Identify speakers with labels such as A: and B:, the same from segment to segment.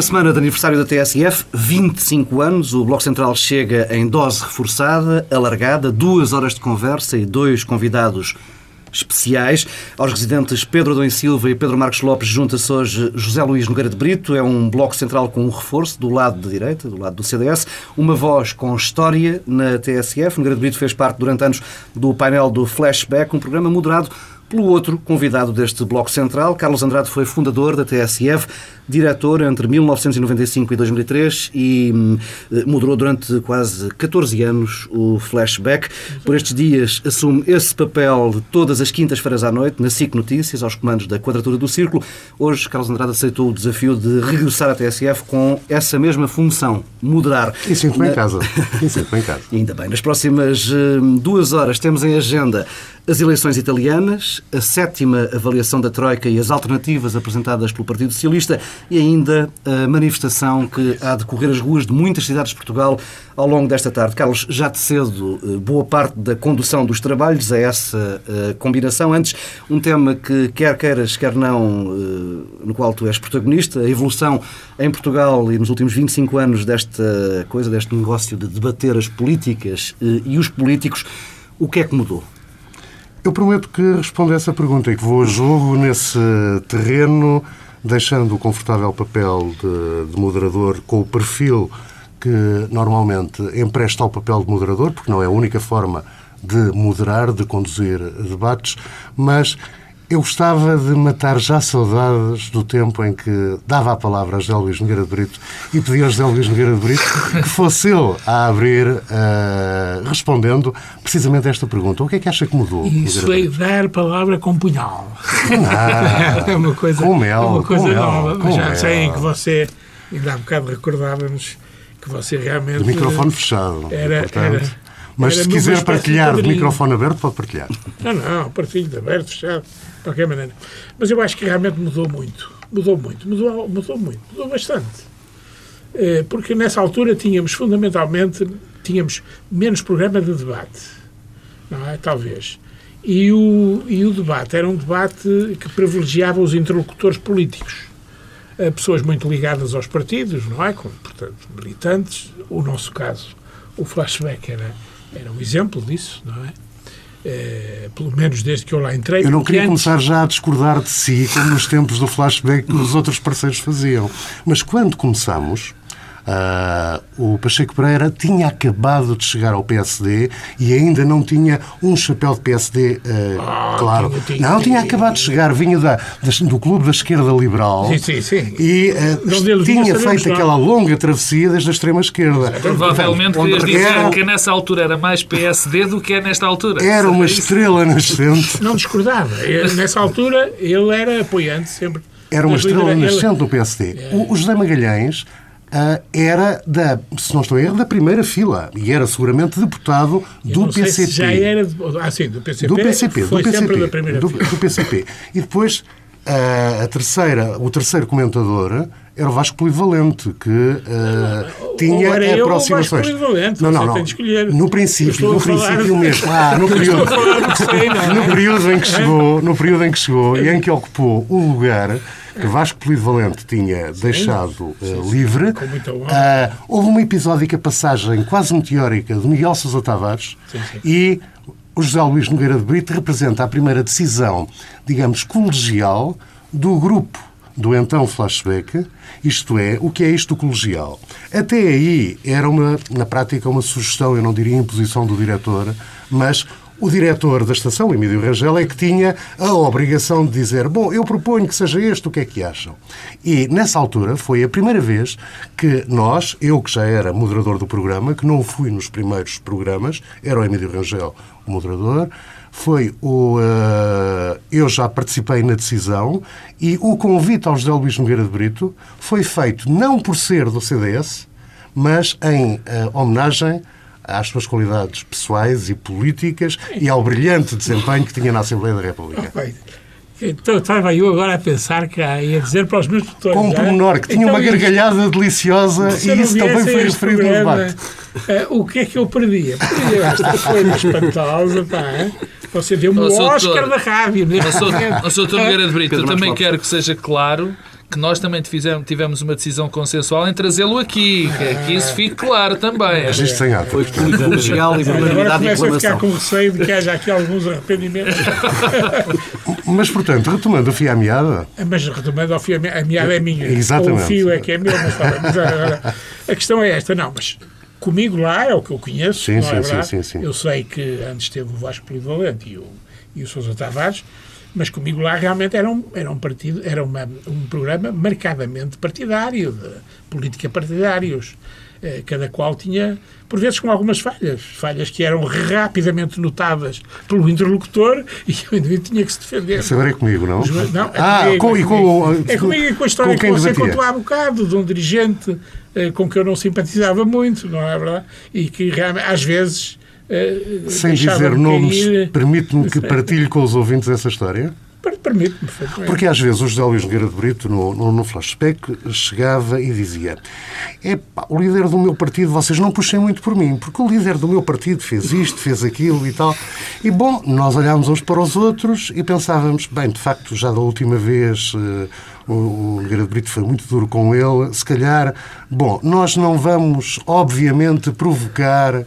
A: Na semana de aniversário da TSF, 25 anos, o Bloco Central chega em dose reforçada, alargada, duas horas de conversa e dois convidados especiais. Aos residentes Pedro Adão Silva e Pedro Marcos Lopes junta-se hoje José Luís Nogueira de Brito. É um bloco central com um reforço do lado da direita, do lado do CDS. Uma voz com história na TSF. Nogueira de Brito fez parte durante anos do painel do Flashback, um programa moderado pelo outro convidado deste Bloco Central, Carlos Andrade foi fundador da TSF, diretor entre 1995 e 2003 e hum, moderou durante quase 14 anos o Flashback. Por estes dias assume esse papel todas as quintas-feiras à noite na SIC Notícias, aos comandos da Quadratura do Círculo. Hoje, Carlos Andrade aceitou o desafio de regressar à TSF com essa mesma função, moderar.
B: E sinto-me em casa. E sinto-me em casa.
A: Ainda bem. Nas próximas hum, duas horas temos em agenda as eleições italianas, a sétima avaliação da Troika e as alternativas apresentadas pelo Partido Socialista e ainda a manifestação que há de correr as ruas de muitas cidades de Portugal ao longo desta tarde. Carlos, já de cedo, eh, boa parte da condução dos trabalhos a essa uh, combinação. Antes, um tema que quer queiras, quer não, uh, no qual tu és protagonista, a evolução em Portugal e nos últimos 25 anos desta coisa, deste negócio de debater as políticas e os políticos. O que é que mudou?
B: Eu prometo que respondo a essa pergunta e que vou a jogo nesse terreno, deixando o confortável papel de, de moderador com o perfil que normalmente empresta ao papel de moderador, porque não é a única forma de moderar, de conduzir debates, mas eu gostava de matar já saudades do tempo em que dava a palavra a José Luís Nogueira de Brito e pedia a José Luís Nogueira de Brito que fosse ele a abrir, uh, respondendo precisamente a esta pergunta. O que é que acha que mudou?
C: Isso é dar palavra com punhal.
B: Não,
C: é uma coisa,
B: com mel,
C: é uma coisa
B: com
C: nova.
B: com
C: Mas já
B: mel.
C: sei que você, ainda há bocado recordávamos que você realmente...
B: De microfone fechado.
C: Era-
B: portanto.
C: era-
B: mas
C: era
B: se quiser
C: de
B: partilhar de
C: padrinho.
B: microfone aberto, pode partilhar.
C: Não, não, partilho de aberto, fechado, de qualquer maneira. Mas eu acho que realmente mudou muito. Mudou muito, mudou, mudou muito, mudou bastante. Eh, Porque nessa altura tínhamos, fundamentalmente, tínhamos menos programa de debate. Não é? Talvez. E o, e o debate era um debate que privilegiava os interlocutores políticos. Eh, Pessoas muito ligadas aos partidos, não é? Como, portanto, militantes. O nosso caso, o flashback era, era um exemplo disso, não é? Eh, pelo menos desde que eu lá entrei.
B: Eu não queria
C: antes-
B: começar já a discordar de si, como nos tempos do flashback que os outros parceiros faziam. Mas quando começamos, ah, o Pacheco Pereira tinha acabado de chegar ao PSD e ainda não tinha um chapéu de PSD ah, claro.
C: tinha, tinha,
B: não, tinha acabado de chegar, vinha da, das- do Clube da Esquerda Liberal
C: Sim, sim, sim.
B: e ah,
C: vinha,
B: tinha feito aquela longa travessia desde a extrema-esquerda.
D: Provavelmente querias dizer
B: era-
D: que nessa altura era mais PSD do que é nesta altura.
B: Era uma
D: isso?
B: estrela nascente.
C: Não discordava. Eu, nessa altura, ele era apoiante sempre.
B: Era uma estrela nascente do PSD. O, o José Magalhães ah, era, da, se não estou em erro, da primeira fila e era seguramente deputado do PCP.
C: já era. de- Ah, sim, do PCP.
B: do PCP,
C: Foi
B: do PCP,
C: da primeira
B: do,
C: fila.
B: do PCP. E depois ah, a terceira, o terceiro comentador era o Vasco Polivalente, que ah, tinha
C: eu o
B: aproximações.
C: Vasco Polivalente,
B: não, não, não. No princípio, no
C: a
B: princípio mesmo. Ah, no período,
C: a sei, não é?
B: no período em que chegou, no período em que chegou e em que ocupou um lugar que Vasco Polivalente tinha deixado eh, livre,
C: Com muita honra.
B: ah, houve uma episódica passagem quase meteórica de Miguel Sousa Tavares e o José Luís Nogueira de Brito representa a primeira decisão, digamos, colegial do grupo do então flashback, isto é, o que é isto do colegial. Até aí era uma, na prática, uma sugestão, eu não diria imposição do diretor, mas o diretor da estação, Emílio Rangel, é que tinha a obrigação de dizer bom, eu proponho que seja este, o que é que acham? E, nessa altura, foi a primeira vez que nós, eu que já era moderador do programa, que não fui nos primeiros programas, era o Emílio Rangel o moderador, foi o... eh, eu já participei na decisão e o convite ao José Luís Nogueira de Brito foi feito não por ser do CDS, mas em eh, homenagem às suas qualidades pessoais e políticas e ao brilhante desempenho que tinha na Assembleia da República.
C: Então, estava eu agora a pensar que ia dizer para os meus tutores.
B: Com um
C: já,
B: pormenor que tinha
C: então,
B: uma gargalhada deliciosa e isso também foi referido no debate.
C: eh, o que é que eu perdia? Perdia esta coisa espantosa, pá. hein? Você o
D: Sr.
C: Oscar
D: Doutor,
C: da rádio. neste
D: Ó, Sr. Nogueira de Brito, também quero que seja claro que nós também fizemos, tivemos uma decisão consensual em trazê-lo aqui, que, que isso fique claro também.
B: Mas isto sem ato.
A: Foi colegial e
C: Agora começa a ficar com receio de que haja aqui alguns arrependimentos.
B: Mas, portanto, retomando o fio à meada,
C: Mas retomando ao fio, a me- a meada é minha.
B: Exatamente.
C: O fio é que é meu, mas. Mas agora, a questão é esta, não, mas comigo lá é o que eu conheço,
B: Sim,
C: não
B: sim,
C: é
B: sim, sim, sim.
C: Eu sei que antes teve o Vasco Polivalente e o, e o Sousa Tavares, mas comigo lá realmente era um, era um partido, era uma, um programa marcadamente partidário, de política partidários. Eh, Cada qual tinha, por vezes, com algumas falhas. Falhas que eram rapidamente notadas pelo interlocutor e o indivíduo tinha que se defender.
B: isso é comigo, não?
C: Não, é
B: ah,
C: comigo,
B: com,
C: é
B: e com,
C: comigo. É comigo e com a história
B: com
C: que você
B: debatia?
C: contou há bocado, de um dirigente eh, com que eu não simpatizava muito, não é verdade? E que realmente, às vezes. Eh,
B: Sem dizer nomes,
C: cair-
B: permite-me que partilhe com os ouvintes essa história?
C: Per- Permite-me.
B: Porque às vezes o José Luís Nogueira de Brito, no, no, no flashback, chegava e dizia "Epá, o líder do meu partido, vocês não puxem muito por mim, porque o líder do meu partido fez isto, fez aquilo e tal. E bom, nós olhámos uns para os outros e pensávamos, bem, de facto, já da última vez eh, o, o Nogueira de Brito foi muito duro com ele, se calhar, bom, nós não vamos, obviamente, provocar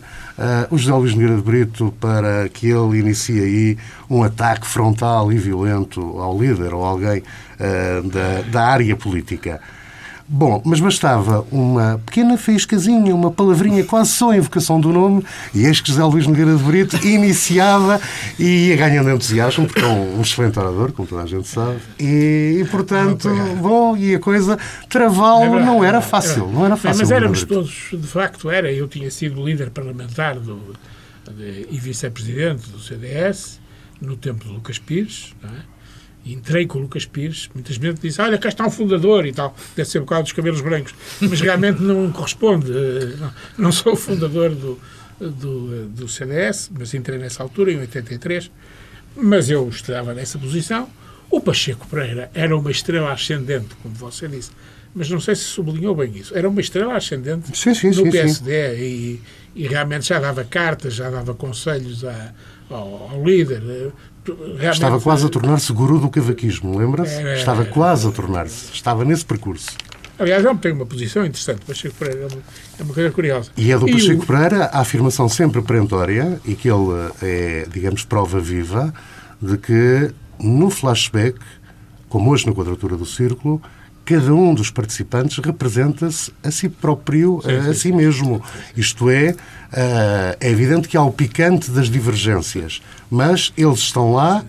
B: o José Luís Nogueira de Brito para que ele inicie aí um ataque frontal e violento ao líder ou alguém ah, da, da área política. Bom, mas bastava uma pequena faíscazinha, uma palavrinha quase só a invocação do nome, e eis que José Luís Nogueira de Brito iniciava e ia ganhando entusiasmo, porque é um, excelente orador, como toda a gente sabe, e, e, portanto, bom, e a coisa, travá-lo
C: É
B: não era fácil, não era fácil.
C: Mas éramos todos, de facto, era. Eu tinha sido líder parlamentar do, de- e vice-presidente do CDS no tempo de Lucas Pires. Não é? E entrei com o Lucas Pires. Muitas vezes disse: Olha, cá está um fundador e tal. Deve ser por causa dos cabelos brancos. Mas realmente não corresponde. Eh, Não, sou o fundador do, do, do CDS, mas entrei nessa altura, em 83. Mas eu estava nessa posição. O Pacheco Pereira era uma estrela ascendente, como você disse. Mas não sei se sublinhou bem isso. Era uma estrela ascendente
B: Sim, sim,
C: no
B: sim, sim.
C: PSD E, e realmente já dava cartas, já dava conselhos a- ao, ao líder. Realmente,
B: Estava quase a tornar-se guru do cavaquismo, lembra-se?
C: Era,
B: Estava quase a tornar-se. Estava nesse percurso.
C: Aliás, ele tem uma posição interessante. Pacheco Pereira é uma, é uma coisa curiosa.
B: E é do
C: o-
B: Pacheco Pereira a afirmação sempre perentória e que ele é, digamos, prova viva de que no flashback, como hoje na quadratura do círculo, cada um dos participantes representa-se a si próprio, a, a si mesmo. Isto é, ah, é evidente que há o picante das divergências, mas eles estão lá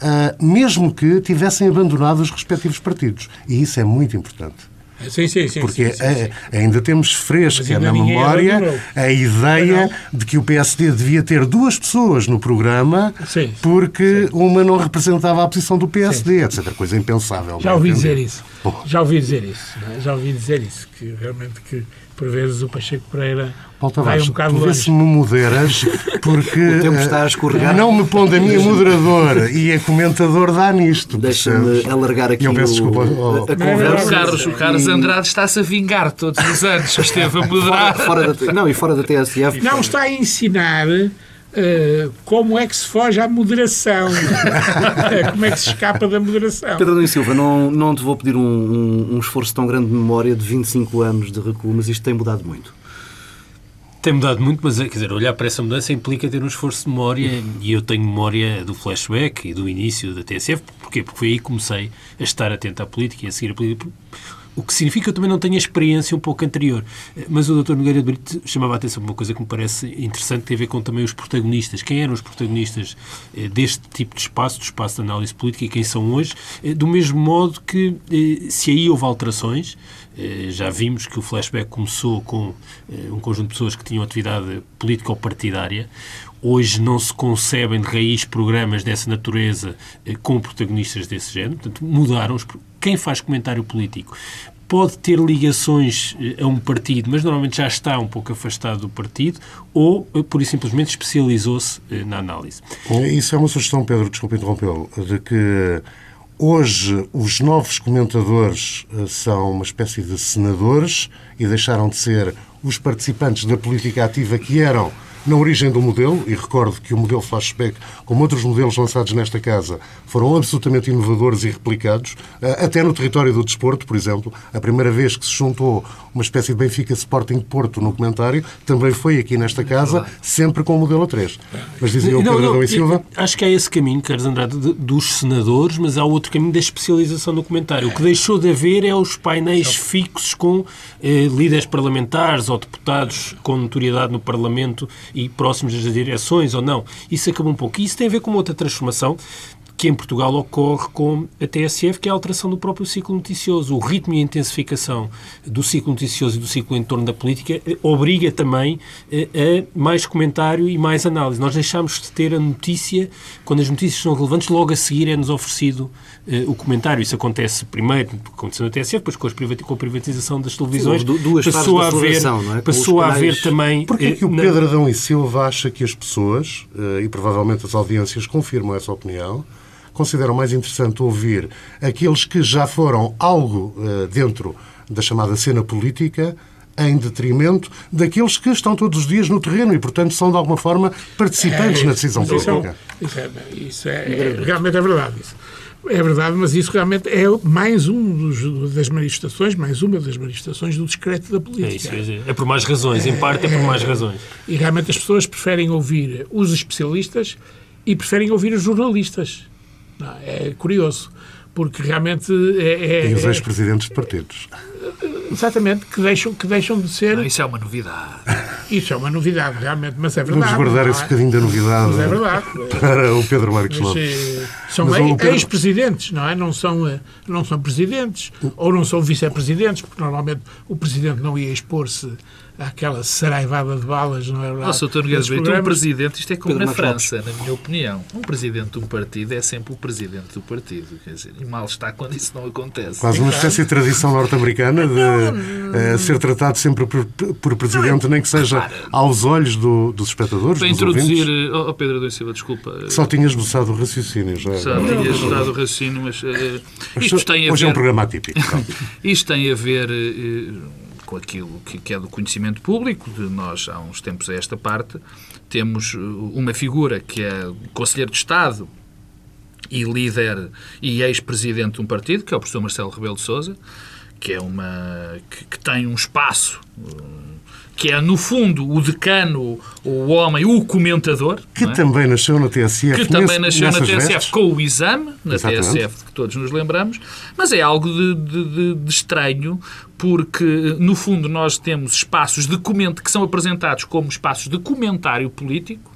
B: ah, mesmo que tivessem abandonado os respectivos partidos. E isso é muito importante.
C: Sim, sim, sim.
B: Porque
C: sim, sim, sim.
B: ainda temos fresca na memória a ideia de que o PSD devia ter duas pessoas no programa porque uma não representava a posição do PSD, etc. Coisa impensável.
C: Já ouvi dizer isso. Já ouvi dizer isso. não é? Já ouvi dizer isso. Que realmente que por vezes o Pacheco Pereira
B: Paulo
C: vai um bocado longe.
B: se me moderas, porque
A: O tempo está a
B: eh,
A: escorregar.
B: não me pondo a minha moderador e a comentador dá nisto.
A: Deixa-me alargar aqui
B: Eu peço
A: o-
B: desculpa,
A: a,
B: oh,
A: a
D: O
A: conversa.
C: não,
D: Carlos, o Carlos
A: E-
D: Andrade está-se a vingar todos os anos que esteve a
A: Fora,
D: moderar.
A: fora da, não, e fora da TSF.
C: Não está a ensinar eh, como é que se foge à moderação. como é que se escapa da moderação.
A: Pedro Nunes Silva, não, não te vou pedir um, um- um esforço tão grande de memória de 25 anos de recuo, mas isto tem mudado muito.
E: Tem mudado muito, mas quer dizer, olhar para essa mudança implica ter um esforço de memória e eu tenho memória do flashback e do início da TSF. Porquê? Porque foi aí que comecei a estar atento à política e a seguir a política. O que significa que eu também não tenho a experiência um pouco anterior. Mas o Dr. Nogueira de Brito chamava a atenção para uma coisa que me parece interessante, que tem a ver com também os protagonistas. Quem eram os protagonistas eh, deste tipo de espaço, do espaço de análise política, e quem são hoje, eh, do mesmo modo que, eh, se aí houve alterações, já vimos que o flashback começou com um conjunto de pessoas que tinham atividade política ou partidária. Hoje não se concebem de raiz programas dessa natureza com protagonistas desse género. Portanto, mudaram. Quem faz comentário político pode ter ligações eh, a um partido, mas normalmente já está um pouco afastado do partido, ou, eh, pura e simplesmente, especializou-se eh, na análise.
B: Isso é uma sugestão, Pedro, desculpe interrompê-lo, de que hoje os novos comentadores são uma espécie de senadores e deixaram de ser os participantes da política ativa que eram na origem do modelo, e recordo que o modelo flashback, como outros modelos lançados nesta casa, foram absolutamente inovadores e replicados, eh, até no território do desporto, por exemplo. A primeira vez que se juntou uma espécie de Benfica Sporting Porto no comentário também foi aqui nesta casa, sempre com o modelo 3. Mas dizia o Pedro
E: não,
B: Adão e Silva.
E: Acho que há esse caminho, Carlos Andrade, de- dos senadores, mas há outro caminho da especialização no comentário. O que deixou de haver é os painéis fixos com eh, líderes parlamentares ou deputados com notoriedade no Parlamento e próximos das direções ou não. Isso acabou um pouco. E isso tem a ver com uma outra transformação que em Portugal ocorre com a TSF, que é a alteração do próprio ciclo noticioso. O ritmo e a intensificação do ciclo noticioso e do ciclo em torno da política eh, obriga também eh, a mais comentário e mais análise. Nós deixamos de ter a notícia, quando as notícias são relevantes, logo a seguir é-nos oferecido eh, o comentário. Isso acontece primeiro, aconteceu na TSF, depois com, as privati- com a privatização das televisões.
A: Sim, duas fases da
E: a haver,
A: é?
E: Passou a haver também...
B: Porquê
E: eh,
B: que o
E: na-
B: Pedro Adão e Silva acha que as pessoas, e provavelmente as audiências confirmam essa opinião, consideram mais interessante ouvir aqueles que já foram algo eh, dentro da chamada cena política em detrimento daqueles que estão todos os dias no terreno e, portanto, são de alguma forma participantes na decisão
C: isso é
B: política.
C: Isso é, isso é- é- realmente é verdade. Isso. É verdade, mas isso realmente é mais um dos, das manifestações, mais uma das manifestações do discreto da
E: É
C: política.
E: isso, quer dizer, é por mais razões, em parte é por mais razões.
C: E realmente as pessoas preferem ouvir os especialistas e preferem ouvir os jornalistas. Não, é curioso, porque realmente é, é-
B: E os
C: é-
B: ex-presidentes de partidos.
C: exatamente que deixam, que deixam de ser.
D: Não, isso é uma novidade.
C: Isso é uma novidade, realmente, mas é verdade.
B: Vamos guardar
C: não
B: esse
C: é?
B: bocadinho da novidade
C: Mas é verdade.
B: para o Pedro Marcos Lopes.
C: eh, são
B: Pedro-
C: ex-presidentes, não é? Não são, eh, não são presidentes ou não são vice-presidentes, porque normalmente o presidente não ia expor-se àquela saraivada de balas, não é verdade?
D: Nossa. Nogueira
C: Nesses
D: Brito, um presidente, isto é como
A: Pedro
D: na França, na minha opinião. Um presidente de um partido é sempre o presidente do partido. Quer dizer, e mal está quando isso não acontece.
B: Quase uma espécie de tradição norte-americana de eh, ser tratado sempre por, por presidente, nem que seja aos olhos do- dos espectadores,
D: Para
B: dos
D: introduzir.
B: ouvintes.
D: Oh, oh, Pedro Adão Silva, desculpa. eh,
B: Só tinha esboçado o raciocínio já.
D: Já tinha ajudado o raciocínio, mas eh, isto tem a
B: Hoje é um
D: ver.
B: programa atípico.
D: Isto tem a ver eh, com aquilo que, que é do conhecimento público. De nós, há uns tempos a esta parte, temos eh, uma figura que é Conselheiro de Estado e líder e ex-presidente de um partido, que é o professor Marcelo Rebelo de Sousa, que é uma que, que tem um espaço eh, que é no fundo o decano, o homem, o comentador,
B: Que
D: é?
B: também nasceu na TSF.
D: que também nasceu na TSF
B: vestes.
D: com o exame, na
B: Exatamente.
D: TSF que todos nos lembramos, mas é algo de, de- de- de estranho, porque no fundo nós temos espaços de comento que são apresentados como espaços de comentário político,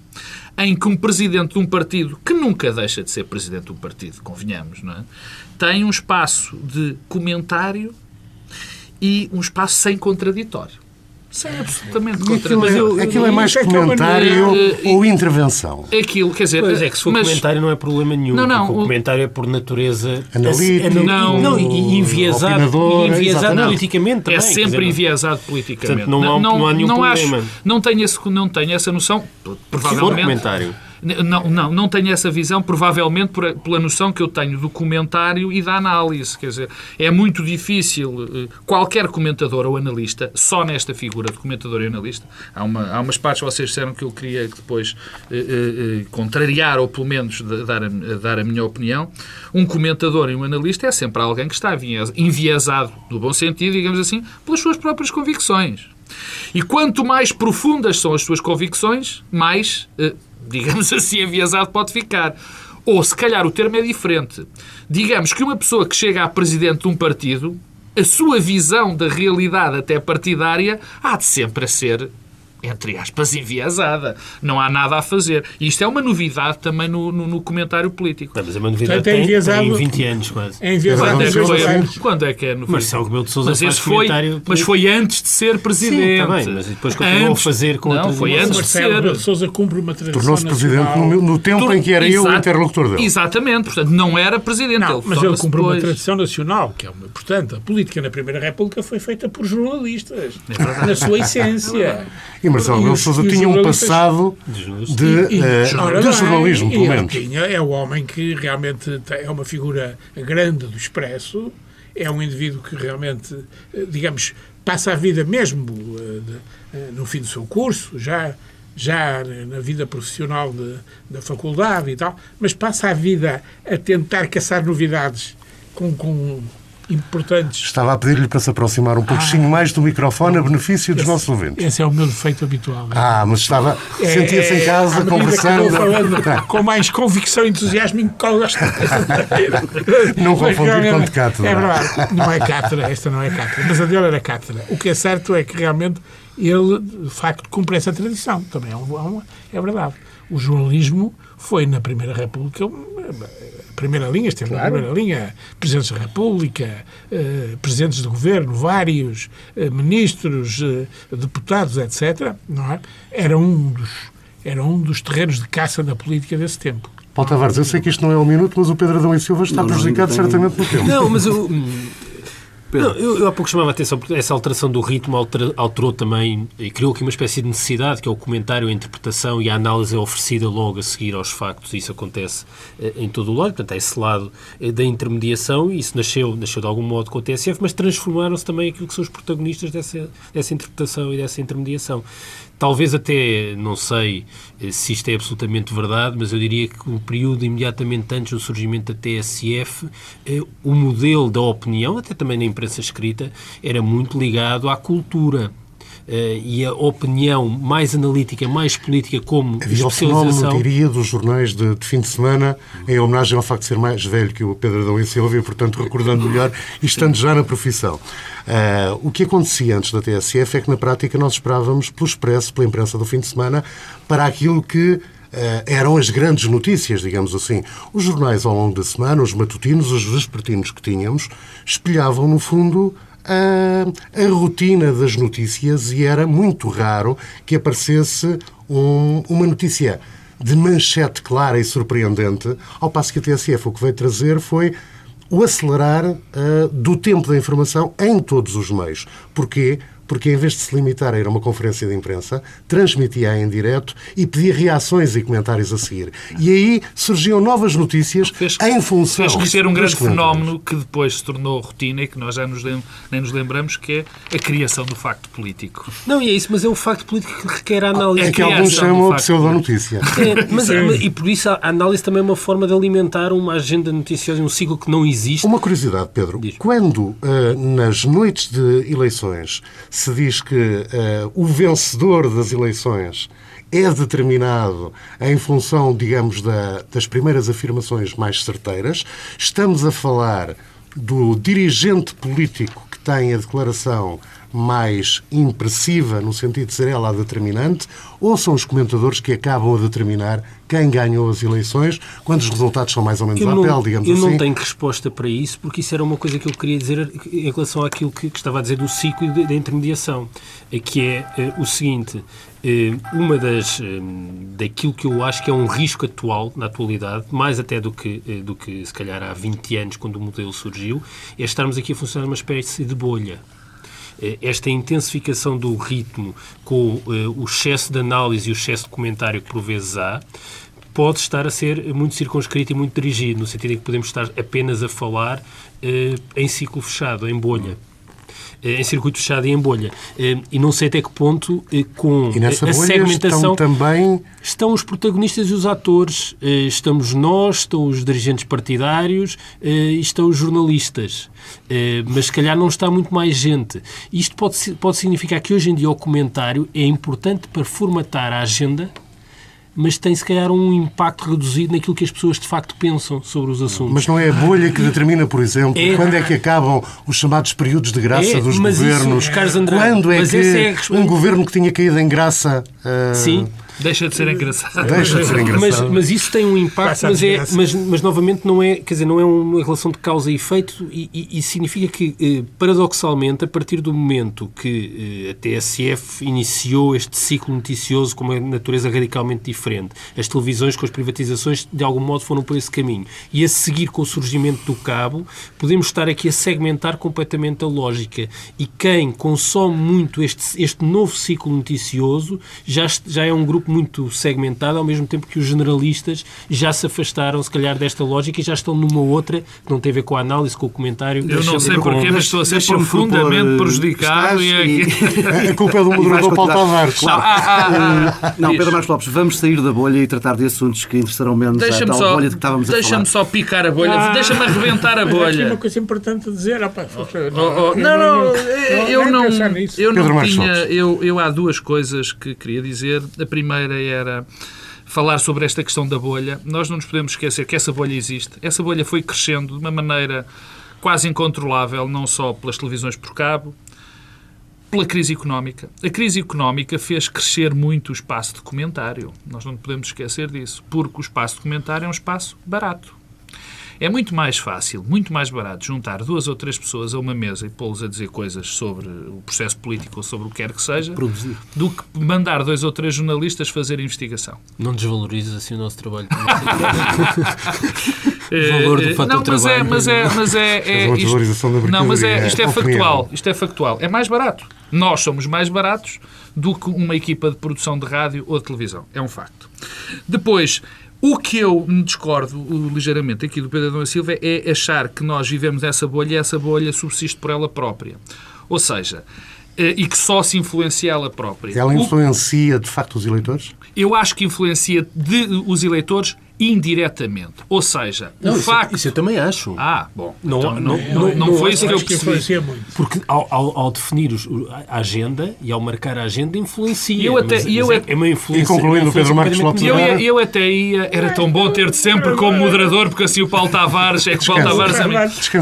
D: em que um presidente de um partido, que nunca deixa de ser presidente de um partido, convenhamos, não é? tem um espaço de comentário e um espaço sem contraditório. Sem absolutamente
B: E aquilo,
D: contraditório.
B: é, aquilo é mais
C: isso é é
B: comentário
D: maneira-
B: ou intervenção?
D: É aquilo, quer dizer...
E: Pois é que se for
D: mas-
E: comentário não é problema nenhum.
D: Não, não,
E: o
D: o-
E: comentário é por natureza
B: Analítico,
E: Não, não, e enviesado,
B: opinador,
E: e enviesado politicamente também.
D: É sempre
E: dizer,
D: enviesado politicamente.
E: Portanto, não há- não há nenhum
D: acho-
E: problema.
D: não, tenho esse, não tenho essa noção.
E: Se for
D: Provavelmente.
E: comentário.
D: Não, não, não tenho essa visão, provavelmente por- pela noção que eu tenho do comentário e da análise. Quer dizer, é muito difícil eh, qualquer comentador ou analista, só nesta figura de comentador e analista, há, uma, há umas partes que vocês disseram que eu queria que depois eh, eh, eh, contrariar ou pelo menos dar a, dar a minha opinião. Um comentador e um analista é sempre alguém que está envies- enviesado, no bom sentido, digamos assim, pelas suas próprias convicções. E quanto mais profundas são as suas convicções, mais, eh, digamos assim, enviesado pode ficar. Ou, se calhar, o termo é diferente. Digamos que uma pessoa que chega a presidente de um partido, a sua visão da realidade até partidária há de sempre a ser, entre aspas, enviesada. Não há nada a fazer. E isto é uma novidade também no, no- no comentário político.
E: Não, mas é uma novidade
C: Portanto, é
E: tem,
C: enviesado-
E: tem 20 anos quase.
C: É enviesado
D: Quando é,
C: em
D: que foi, quando é que é no
E: Marcelo Rebelo de Sousa
D: mas
E: faz
D: esse foi,
E: comentário
D: mas foi antes de ser presidente.
E: Sim, bem, mas depois continuou a fazer com
D: Não, foi antes de
C: Marcelo Rebelo de
D: ser.
C: Sousa cumpre uma tradição
B: Tornou-se presidente
C: nacional.
B: no, no tempo em que era eu o
D: Exato.
B: interlocutor dele.
D: Exatamente, portanto, não era presidente.
C: Não,
D: ele
C: mas ele cumpre uma tradição nacional, que é uma. Portanto, a política na Primeira República foi feita por jornalistas,
D: É
C: na sua essência.
B: E Marcelo
C: E
B: Rebelo Sousa
C: e
B: tinha um passado de,
C: E-
B: eh,
C: ora
B: de jornalismo,
C: e
B: pelo menos.
C: tinha- é o homem que realmente é uma figura grande do Expresso, é um indivíduo que realmente, eh, digamos, passa a vida mesmo de- eh, no fim do seu curso, já já na vida profissional de, da faculdade e tal, mas passa a vida a tentar caçar novidades com, com importantes.
B: Estava a pedir-lhe para se aproximar um pouquinho mais do microfone a benefício dos
C: esse,
B: nossos ouvintes.
C: Esse é o meu defeito habitual.
B: Ah, mas estava.
C: É,
B: Sentia-se em casa,
C: à medida
B: conversando.
C: Falando com mais convicção e entusiasmo em que gosto.
B: Não confundir com de cátedra.
C: É verdade, não é cátedra, esta não é cátedra, mas a dele era cátedra. O que é certo é que realmente ele, de facto, cumpre essa tradição. Também é, um, é verdade. O jornalismo foi, na Primeira República, primeira linha, esteve claro. na primeira linha, presidentes da República, eh, presidentes de governo, vários eh, ministros, eh, deputados, etc. Não é? Era um dos era um dos terrenos de caça da política desse tempo.
B: Paulo Tavares, eu sei que isto não é um minuto, mas o Pedro Adão e Silva está não, prejudicado não, certamente no tempo.
E: Não, mas eu, não, eu, eu, há pouco chamava a atenção porque essa alteração do ritmo alterou, alterou também e criou aqui uma espécie de necessidade que é o comentário, a interpretação e a análise é oferecida logo a seguir aos factos. Isso acontece eh, em todo o lado, portanto, é esse lado eh, da intermediação e isso nasceu, nasceu de algum modo com o TSF, mas transformaram-se também aquilo que são os protagonistas dessa, dessa interpretação e dessa intermediação. Talvez até, não sei eh, se isto é absolutamente verdade, mas eu diria que o período imediatamente antes do surgimento da TSF, eh, o modelo da opinião, até também na imprensa escrita, era muito ligado à cultura. Uh, e a opinião mais analítica, mais política, como
B: Havia
E: especialização...
B: o fenómeno, diria, dos jornais de, de, fim de semana, em homenagem ao facto de ser mais velho que o Pedro Adão e Silva, e, portanto, recordando melhor e estando já na profissão. Uh, o que acontecia antes da TSF é que, na prática, nós esperávamos pelo Expresso, pela imprensa do fim de semana, para aquilo que Uh, eram as grandes notícias, digamos assim. Os jornais ao longo da semana, os matutinos, os vespertinos que tínhamos, espelhavam, no fundo, a, a, rotina das notícias e era muito raro que aparecesse um, uma notícia de manchete clara e surpreendente, ao passo que a TSF o que veio trazer foi o acelerar uh, do tempo da informação em todos os meios. Porquê? Porque em vez de se limitar a ir a uma conferência de imprensa, transmitia em direto e pedia reações e comentários a seguir. E aí surgiam novas notícias
D: fez,
B: em função...
D: Fez crescer um grande fenómeno que depois se tornou rotina e que nós já nos lem nem nos lembramos, que é a criação do facto político.
E: Não, e é isso, mas é o facto político que requer a análise.
B: É que alguns chamam a pseudonotícia.
E: É, mas, mas, e por isso a análise também é uma forma de alimentar uma agenda noticiosa, um ciclo que não existe.
B: Uma curiosidade, Pedro. Diz. Quando, uh, nas noites de eleições, se diz que uh, o vencedor das eleições é determinado em função, digamos, da, das primeiras afirmações mais certeiras. Estamos a falar do dirigente político que tem a declaração mais impressiva, no sentido de ser ela a determinante, ou são os comentadores que acabam a determinar quem ganhou as eleições, quando os resultados são mais ou menos
E: eu
B: à
E: não,
B: pele, digamos
E: eu
B: assim?
E: Eu não tenho resposta para isso, porque isso era uma coisa que eu queria dizer em relação àquilo que, que estava a dizer do ciclo da intermediação, que é uh, o seguinte, uh, uma das, daquilo que eu acho que é um risco atual, na atualidade, mais até do que, do que se calhar há 20 anos, quando o modelo surgiu, é estarmos aqui a funcionar numa espécie de bolha esta intensificação do ritmo com o excesso de análise e o excesso de comentário que por vezes há, pode estar a ser muito circunscrito e muito dirigido, no sentido em que podemos estar apenas a falar em ciclo fechado, em bolha em circuito fechado e em bolha. E não sei até que ponto, com
B: e nessa
E: a segmentação.
B: Estão também.
E: Estão os protagonistas e os atores, estamos nós, estão os dirigentes partidários e estão os jornalistas. Mas se calhar não está muito mais gente. Isto pode, pode significar que hoje em dia o comentário é importante para formatar a agenda mas tem se calhar um impacto reduzido naquilo que as pessoas de facto pensam sobre os assuntos.
B: Mas não é a bolha que determina, por exemplo, é... quando é que acabam os chamados períodos de graça
E: é,
B: dos
E: mas
B: governos?
E: Isso, Andrade,
B: quando é que
E: é...
B: um governo que tinha caído em graça uh...
E: Sim.
D: Deixa de ser engraçado.
B: Deixa de ser engraçado.
E: Mas, mas isso tem um impacto, mas, é, mas, mas novamente não é, quer dizer, não é uma relação de causa e efeito e, e, e significa que, eh, paradoxalmente, a partir do momento que eh, a TSF iniciou este ciclo noticioso com uma natureza radicalmente diferente, as televisões com as privatizações de algum modo foram por esse caminho e a seguir com o surgimento do cabo, podemos estar aqui a segmentar completamente a lógica e quem consome muito este, este novo ciclo noticioso já, já é um grupo muito segmentada, ao mesmo tempo que os generalistas já se afastaram, se calhar, desta lógica e já estão numa outra que não tem a ver com a análise, com o comentário.
D: Eu não sei porquê, mas estou a ser
A: Deixa-me
D: profundamente
A: propor,
D: prejudicado. E...
A: e-
B: A culpa é do moderador Paulo. Tavares.
D: Não, há- há- há-
A: Não,
D: diz.
A: Pedro Marcos Lopes, vamos sair da bolha e tratar de assuntos que interessarão menos à
D: Deixa-me
A: tal
D: só,
A: bolha de que estávamos a falar.
D: deixa só picar a bolha,
C: Ah.
D: deixa-me arrebentar a bolha.
C: uma coisa importante a dizer. opa,
D: Oh, oh, não, não, eu
C: nem
D: não,
C: pensar nisso.
D: eu não tinha. Eu, eu há duas coisas que queria dizer. A primeira era falar sobre esta questão da bolha. Nós não nos podemos esquecer que essa bolha existe. Essa bolha foi crescendo de uma maneira quase incontrolável, não só pelas televisões por cabo, pela crise económica. A crise económica fez crescer muito o espaço de comentário. Nós não podemos esquecer disso, porque o espaço de comentário é um espaço barato. É muito mais fácil, muito mais barato juntar duas ou três pessoas a uma mesa e pô-los a dizer coisas sobre o processo político ou sobre o que quer que seja,
A: Produzir.
D: do que mandar dois ou três jornalistas fazer investigação.
E: Não desvalorizes assim o nosso trabalho.
D: Eh,
E: valor do
D: eh,
E: fator
D: não, mas é,
E: trabalho.
D: mas é, mas é, é
B: É
D: isto-
B: desvalorização da
D: não, mas é, isto é
B: é
D: factual, isto é factual. É mais barato. Nós somos mais baratos do que uma equipa de produção de rádio ou de televisão. É um facto. Depois, o que eu me discordo uh, ligeiramente aqui do Pedro Adão Silva é achar que nós vivemos nessa bolha e essa bolha subsiste por ela própria. Ou seja, eh, e que só se influencia ela própria.
B: Ela influencia, de facto, os eleitores?
D: eu acho que influencia de, os eleitores indiretamente. Ou seja,
E: Não,
D: o
E: isso,
D: facto.
E: isso eu também acho.
D: Ah, bom.
E: Não-
D: então,
E: não-
D: não,
E: não-
D: não, não
E: não
D: foi isso que eu percebi.
C: muito.
E: Porque ao, ao- ao definir os- o- a agenda e ao marcar a agenda influencia.
D: Eu até-
E: mas,
D: eu
E: mas é, é uma influência.
B: E concluindo,
E: influência
B: Pedro Marcos Lopes
D: Eu, eu até ia. Era tão bom ter-te sempre como moderador, porque assim o Paulo Tavares é que o Paulo. Tavares a mim.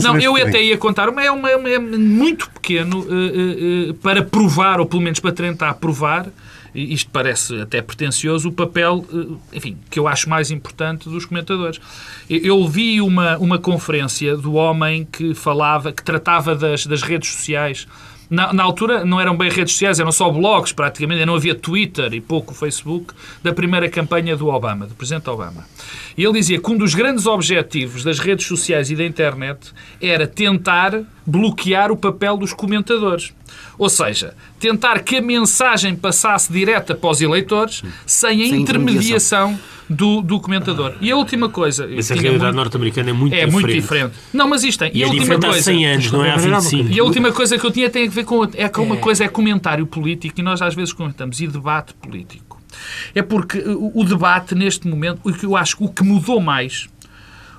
D: Não, eu até ia contar, mas é, uma, é, uma- é muito pequeno eh, eh, eh, para provar, ou pelo menos para tentar provar, isto parece até pretencioso, o papel, eh, enfim, que eu acho mais importante dos comentadores. Eu- vi uma, uma conferência do homem que falava, que tratava das, das redes sociais. Na, na altura não eram bem redes sociais, eram só blogs praticamente, não havia Twitter e pouco Facebook, da primeira campanha do Obama, do Presidente Obama. E ele dizia que um dos grandes objetivos das redes sociais e da internet era tentar bloquear o papel dos comentadores. Ou seja, tentar que a mensagem passasse direta para os eleitores sem a
A: Sem
D: intermediação do, do comentador. E a última coisa...
E: Mas a realidade
D: muito-
E: norte-americana é muito
D: é
E: diferente.
D: muito diferente. Não, mas isto tem.
E: E
D: E a
E: é
D: última
E: há
D: coisa...
E: 100 anos, não é há 25.
D: E a última coisa que eu tinha tem a ver com é que uma coisa é comentário político e nós às vezes comentamos e debate político. É porque o, o debate neste momento, o que eu acho que o que mudou mais,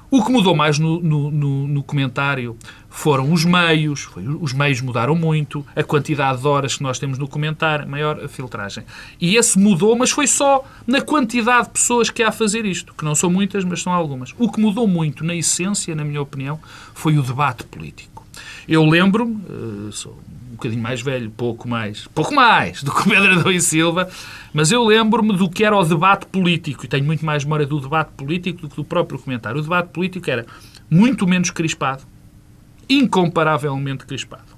D: o que mudou mais no, no, no- no comentário foram os meios, foi- os meios mudaram muito, a quantidade de horas que nós temos no comentário, maior filtragem. E esse mudou, mas foi só na quantidade de pessoas que há a fazer isto, que não são muitas, mas são algumas. O que mudou muito, na essência, na minha opinião, foi o debate político. Eu lembro-me, eh, sou um bocadinho mais velho, pouco mais, pouco mais do que o Pedro e Silva, mas eu lembro-me do que era o debate político, e tenho muito mais memória do debate político do que do próprio comentário. O debate político era muito menos crispado, incomparavelmente crispado.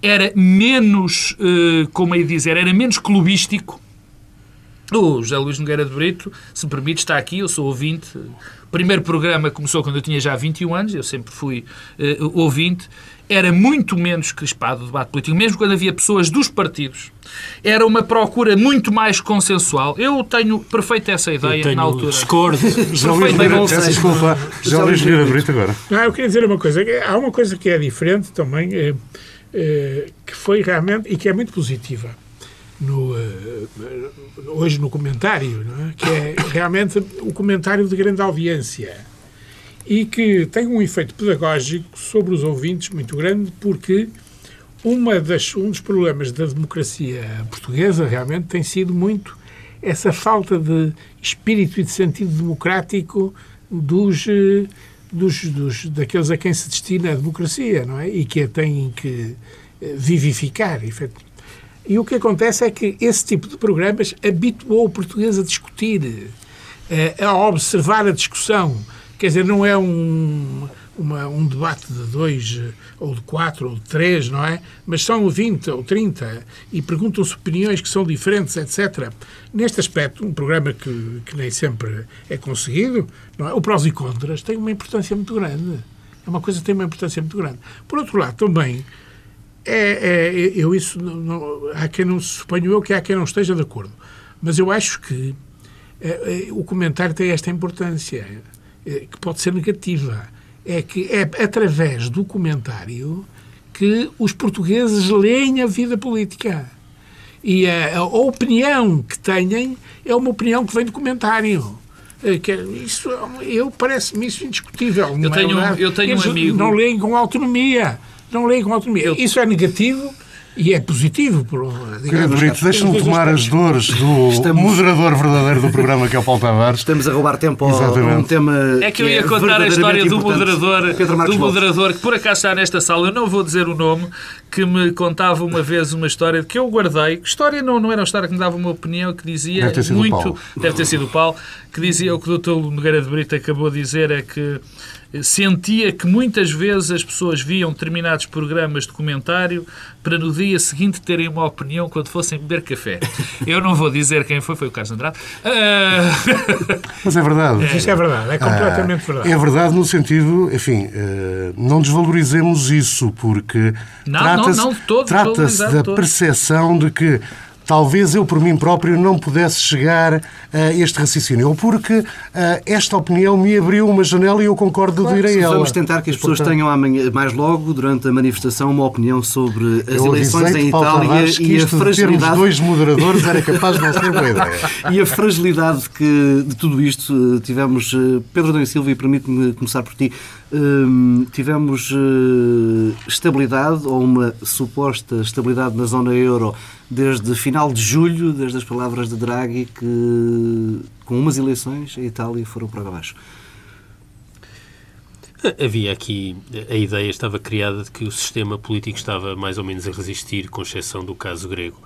D: Era menos, eh, como é dizer, era menos clubístico. O José Luís Nogueira de Brito, se me permite, está aqui, eu sou ouvinte. O primeiro programa começou quando eu tinha já 21 anos, eu sempre fui eh, ouvinte. Era muito menos crispado o debate político, mesmo quando havia pessoas dos partidos. Era uma procura muito mais consensual. Eu tenho perfeita essa
E: Eu
D: ideia
E: tenho
D: na altura.
E: discordo.
B: Já Luís
A: sei.
B: desculpa. Já Luís Vieira Brito agora.
C: Não, eu queria dizer uma coisa. que Há uma coisa que é diferente também, eh, eh, que foi realmente, e que é muito positiva, no, eh, hoje no comentário, não é? que é realmente o comentário de grande audiência. E que tem um efeito pedagógico sobre os ouvintes muito grande, porque uma das, um dos problemas da democracia portuguesa realmente tem sido muito essa falta de espírito e de sentido democrático dos, eh, dos, dos daqueles a quem se destina a democracia, não é? E que a têm que eh, vivificar, efetivamente. E o que acontece é que esse tipo de programas habituou o português a discutir, eh, a observar a discussão. Quer dizer, não é um, uma- um debate de dois, eh, ou de quatro, ou de três, não é? Mas são 20 ou 30 e perguntam-se opiniões que são diferentes, etc. Neste aspecto, um programa que, que nem sempre é conseguido, não é? o prós e contras tem uma importância muito grande. É uma coisa que tem uma importância muito grande. Por outro lado, também, é, é, eu isso não, não- há quem não suponho eu que há quem não esteja de acordo. Mas eu acho que eh, o comentário tem esta importância, que pode ser negativa. É que é através do comentário que os portugueses leem a vida política. E a, a opinião que têm é uma opinião que vem do comentário. Eh, Que é- isso, eu parece-me isso indiscutível. não é
D: tenho um- eu tenho um
C: Eles
D: amigo-
C: Não leem com autonomia. Não leem com autonomia. Isso é negativo e é positivo. Por,
B: Querido
C: digamos,
B: Brito, deixa-me tomar as dores do
A: Estamos-
B: moderador verdadeiro do programa, que é o Paulo Tavares.
A: Estamos a roubar tempo ao- a um
B: Exatamente.
A: tema.
D: É que eu ia
A: é
D: contar a história do moderador, do moderador que por acaso está nesta sala, eu não vou dizer o nome, que me contava uma vez uma história que eu guardei. História não, não era uma história que me dava uma opinião que dizia
B: Deve
D: muito, deve ter sido o Paulo, que dizia o que o Dr. Nogueira de Brito acabou de dizer é que sentia que muitas vezes as pessoas viam determinados programas de comentário para no dia seguinte terem uma opinião quando fossem beber café. Eu não vou dizer quem foi, foi o Carlos Andrade. Ah,
B: Mas é verdade.
C: Isso é verdade, é completamente
B: Ah,
C: verdade.
B: É verdade no sentido, enfim, eh, não desvalorizemos isso, porque
D: Não,
B: trata-se trata da percepção de que talvez eu por mim próprio não pudesse chegar a este raciocínio, ou porque ah, esta opinião me abriu uma janela e eu concordo de ir a ela.
A: Vamos tentar que as pessoas
B: Portanto,
A: tenham amanhã, mais logo, durante a manifestação, uma opinião sobre as
B: eu
A: eleições em
B: Paulo
A: Itália
B: Tavares, que
A: e a
B: de
A: fragilidade.
B: dois moderadores era capaz de não ser boa ideia.
A: E a fragilidade que, de tudo isto eh, tivemos, eh, Pedro Adão e Silva, e permite-me começar por ti, hum, tivemos eh, estabilidade, ou uma suposta estabilidade na zona euro, desde final de julho, desde as palavras de Draghi, que com umas eleições a Itália foram para abaixo.
E: Havia aqui, a ideia estava criada de que o sistema político estava mais ou menos a resistir, com exceção do caso grego.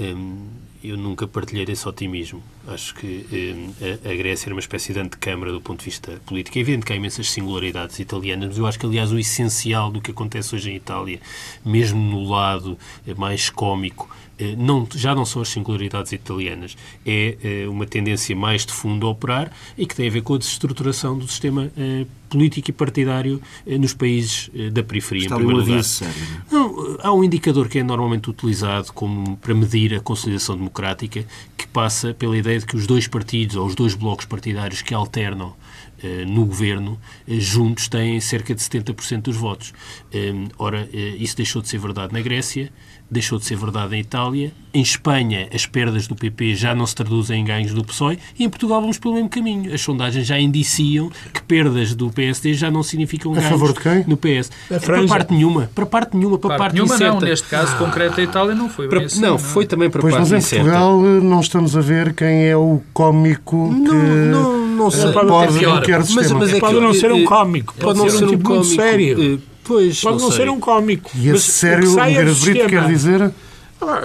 E: Hum, eu nunca partilhei esse otimismo. Acho que hum, a, a Grécia era uma espécie de antecâmara do ponto de vista político. É evidente que há imensas singularidades italianas, mas eu acho que, aliás, o essencial do que acontece hoje em Itália, mesmo no lado eh, mais cómico, eh, não, já não são as singularidades italianas, é eh, uma tendência mais de fundo a operar e que tem a ver com a desestruturação do sistema eh, político e partidário eh, nos países eh, da periferia,
A: Está
E: em primeiro lugar.
A: sério. não é?
E: Há um indicador que é normalmente utilizado como para medir a consolidação democrática, que passa pela ideia de que os dois partidos ou os dois blocos partidários que alternam eh, no governo, eh, juntos têm cerca de 70% dos votos. Eh, ora, eh, isso deixou de ser verdade na Grécia, deixou de ser verdade em Itália. Em Espanha, as perdas do PP já não se traduzem em ganhos do PSOE e em Portugal vamos pelo mesmo caminho. As sondagens já indiciam que perdas do PSD já não significam
B: A
E: ganhos
B: favor de quem?
E: no PS. Para parte nenhuma, para parte nenhuma, para
D: parte
E: parte
D: nenhuma não,
E: incerta.
D: neste caso concreto a Itália não foi
E: Para-
D: bem assim,
E: não, foi também para
B: Pois,
E: parte
B: mas em
E: incerta.
B: Portugal eh, não estamos a ver quem é o cómico que
E: Não, não, não sei.
B: eh, pode
C: até pior.
B: o sistema.
E: é
C: Pode
E: que-
C: não ser um cómico,
E: Pode não ser um
C: tipo
E: cómico.
C: sério.
E: eh, Pois,
C: Pode não, ser um cómico.
B: E
C: o que
B: sério,
C: é
B: Brito,
C: sistema.
B: quer dizer
C: Ah,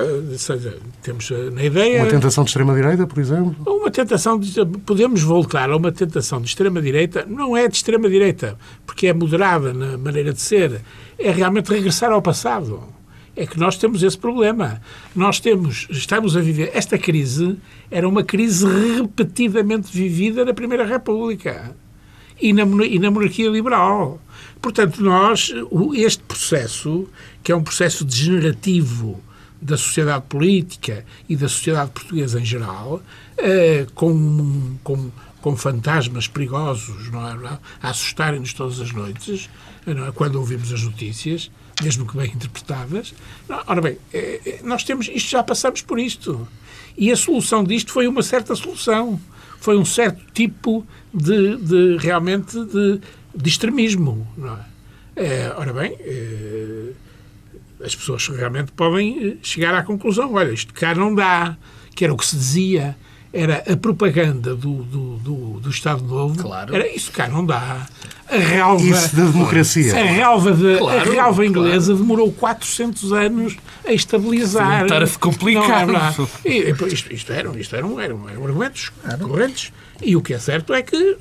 C: temos eh, na ideia
B: uma tentação de extrema-direita, por exemplo?
C: uma tentação de podemos voltar a uma tentação de extrema direita não é de extrema direita porque é moderada na maneira de ser é realmente regressar ao passado é que nós temos esse problema nós temos estamos a viver esta crise era uma crise repetidamente vivida na primeira república e na, e na monarquia liberal. Portanto, nós, este processo, que é um processo degenerativo da sociedade política e da sociedade portuguesa em geral, eh, com, com, com fantasmas perigosos é, não é? a assustarem-nos todas as noites, não é? quando ouvimos as notícias, mesmo que bem interpretadas. Ora bem, eh, eh, nós temos isto, já passamos por isto. E a solução disto foi uma certa solução. Foi um certo tipo de, de realmente de, de extremismo. Não é? Eh, ora bem, eh, as pessoas realmente podem eh, chegar à conclusão: olha, isto cá não dá, que era o que se dizia, era a propaganda do, do, do, do Estado Novo.
D: Claro.
C: Era isso cá não dá. A relva.
B: Isso da democracia.
C: A relva, de,
D: Claro,
C: a relva inglesa demorou 400 anos a estabilizar.
D: Um tarefo complicado.
C: É isto, isto eram, isto eram, eram, eram argumentos correntes. E o que é certo é que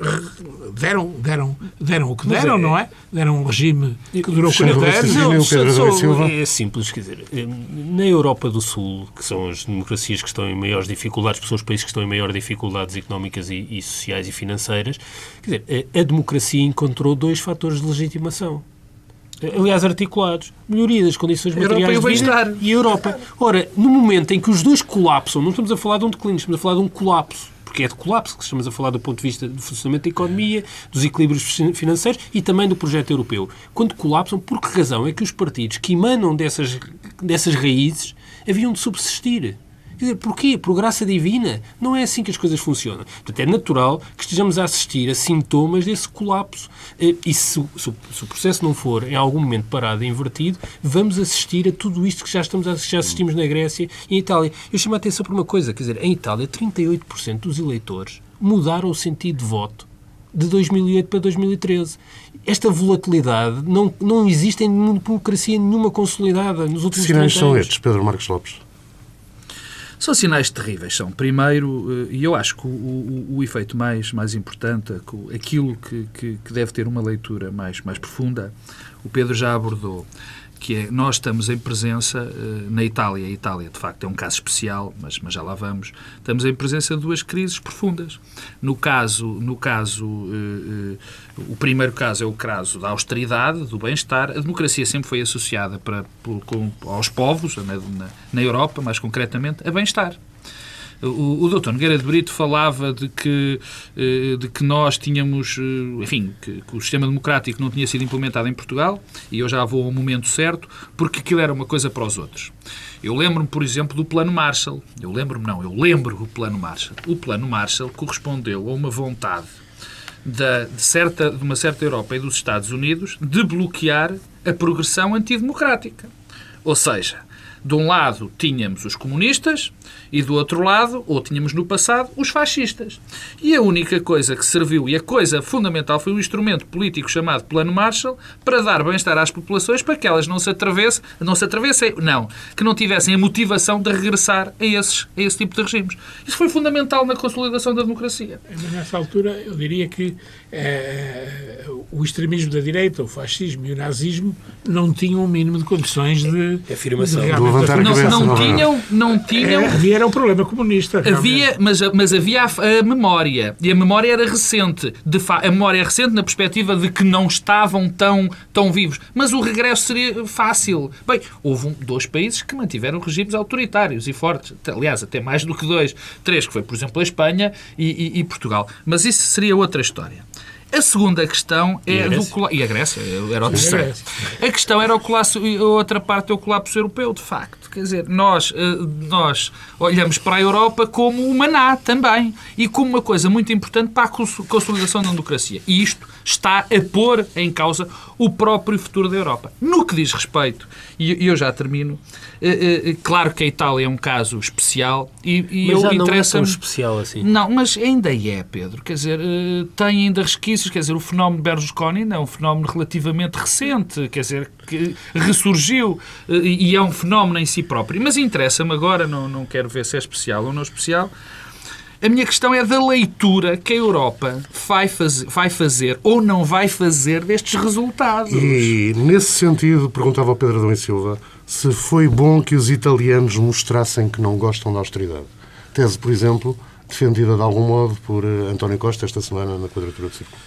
C: deram, deram, deram o que deram,
E: é-
C: não é? Deram um regime que durou
B: Sem
C: 40 anos.
E: Não,
B: o Pedro
E: só-
B: Silva.
E: é simples, quer dizer, eh, na Europa do Sul, que são as democracias que estão em maiores dificuldades, porque são os países que estão em maiores dificuldades económicas e, e sociais e financeiras, quer dizer, a, a democracia encontrou dois fatores de legitimação. aliás articulados, melhoria das condições
D: Europa
E: materiais
D: e
E: de vida e a Europa. Ora, no momento em que os dois colapsam, não estamos a falar de um declínio, estamos a falar de um colapso, porque é de colapso que estamos a falar do ponto de vista do funcionamento da economia, dos equilíbrios fin- financeiros e também do projeto europeu. Quando colapsam, por que razão é que os partidos que emanam dessas, dessas raízes haviam de subsistir? Quer dizer, porquê? Por graça divina? Não é assim que as coisas funcionam. Portanto, é natural que estejamos a assistir a sintomas desse colapso. Eh, E se, o- se se o processo não for em algum momento parado e invertido, vamos assistir a tudo isto que já, estamos a, já assistimos na Grécia e em Itália. Eu chamo a atenção para uma coisa, quer dizer, em Itália, 38% dos eleitores mudaram o sentido de voto de 2008 para 2013. Esta volatilidade não, não existe em democracia nenhuma consolidada nos
B: Que
E: últimos
B: sinais
E: 30
B: são
E: anos.
B: estes, Pedro Marcos Lopes?
D: São sinais terríveis. São, primeiro, eh, e eu acho que o, o- o efeito mais, mais importante, aquilo que, que- que deve ter uma leitura mais, mais profunda, o Pedro já abordou, que é nós estamos em presença eh, na Itália. A Itália, de facto, é um caso especial, mas, mas já lá vamos. Estamos em presença de duas crises profundas. No caso, no caso eh, eh, o primeiro caso é o caso da austeridade, do bem-estar. A democracia sempre foi associada para, com- aos povos, na, na- na Europa, mais concretamente, a bem-estar. O, o Dr. Nogueira de Brito falava de que, eh, de que nós tínhamos, eh, enfim, que, que o sistema democrático não tinha sido implementado em Portugal, e eu já vou ao momento certo, porque aquilo era uma coisa para os outros. Eu lembro-me, por exemplo, do Plano Marshall. Eu lembro-me, não, eu lembro o Plano Marshall. O Plano Marshall correspondeu a uma vontade da, de, certa, de uma certa Europa e dos Estados Unidos de bloquear a progressão antidemocrática. Ou seja, de um lado tínhamos os comunistas e do outro lado, ou tínhamos no passado, os fascistas. E a única coisa que serviu, e a coisa fundamental, foi um instrumento político chamado Plano Marshall para dar bem-estar às populações para que elas não se atravessem, não se atravessem, não, que não tivessem a motivação de regressar a, esses, a esse tipo de regimes. Isso foi fundamental na consolidação da democracia.
C: Mas nessa altura eu diria que eh, o extremismo da direita, o fascismo e o nazismo não tinham o mínimo de condições de,
E: Afirmação.
C: de
B: Levantar a
D: Não,
B: cabeça,
D: não
B: não é?
D: tinham, não tinham
C: É, havia era um problema comunista.
D: Havia, mas, mas havia a, a memória. E a memória era recente. De fa a memória é recente na perspectiva de que não estavam tão, tão vivos. Mas o regresso seria fácil. Bem, houve um- dois países que mantiveram regimes autoritários e fortes. Aliás, até mais do que dois. Três, que foi, por exemplo, a Espanha e, e- e Portugal. Mas isso seria outra história. A segunda questão
E: E a
D: é do
E: Grécia?
D: cola- E a Grécia, era o terceiro.
C: Grécia.
D: A questão era o colapso, a outra parte é o colapso europeu, de facto. Quer dizer, nós, eh, nós olhamos para a Europa como o maná também e como uma coisa muito importante para a cons- consolidação da democracia. E isto está a pôr em causa o próprio futuro da Europa. No que diz respeito, e eu já termino, eh, eh, claro que a Itália é um caso especial e, e
E: Mas
D: eu
E: já não é tão especial assim.
D: Não, mas ainda é, Pedro. Quer dizer, eh, tem ainda resquícios. Quer dizer, o fenómeno Berlusconi é um fenómeno relativamente recente. Quer dizer, que ressurgiu eh, e é um fenómeno em si próprio. Mas interessa-me agora, não, não quero ver se é especial ou não especial. A minha questão é da leitura que a Europa vai, faz, vai fazer ou não vai fazer destes resultados.
B: E, nesse sentido, perguntava ao Pedro Adão e Silva se foi bom que os italianos mostrassem que não gostam da austeridade. Tese, por exemplo, defendida de algum modo por eh, António Costa esta semana na quadratura do círculo.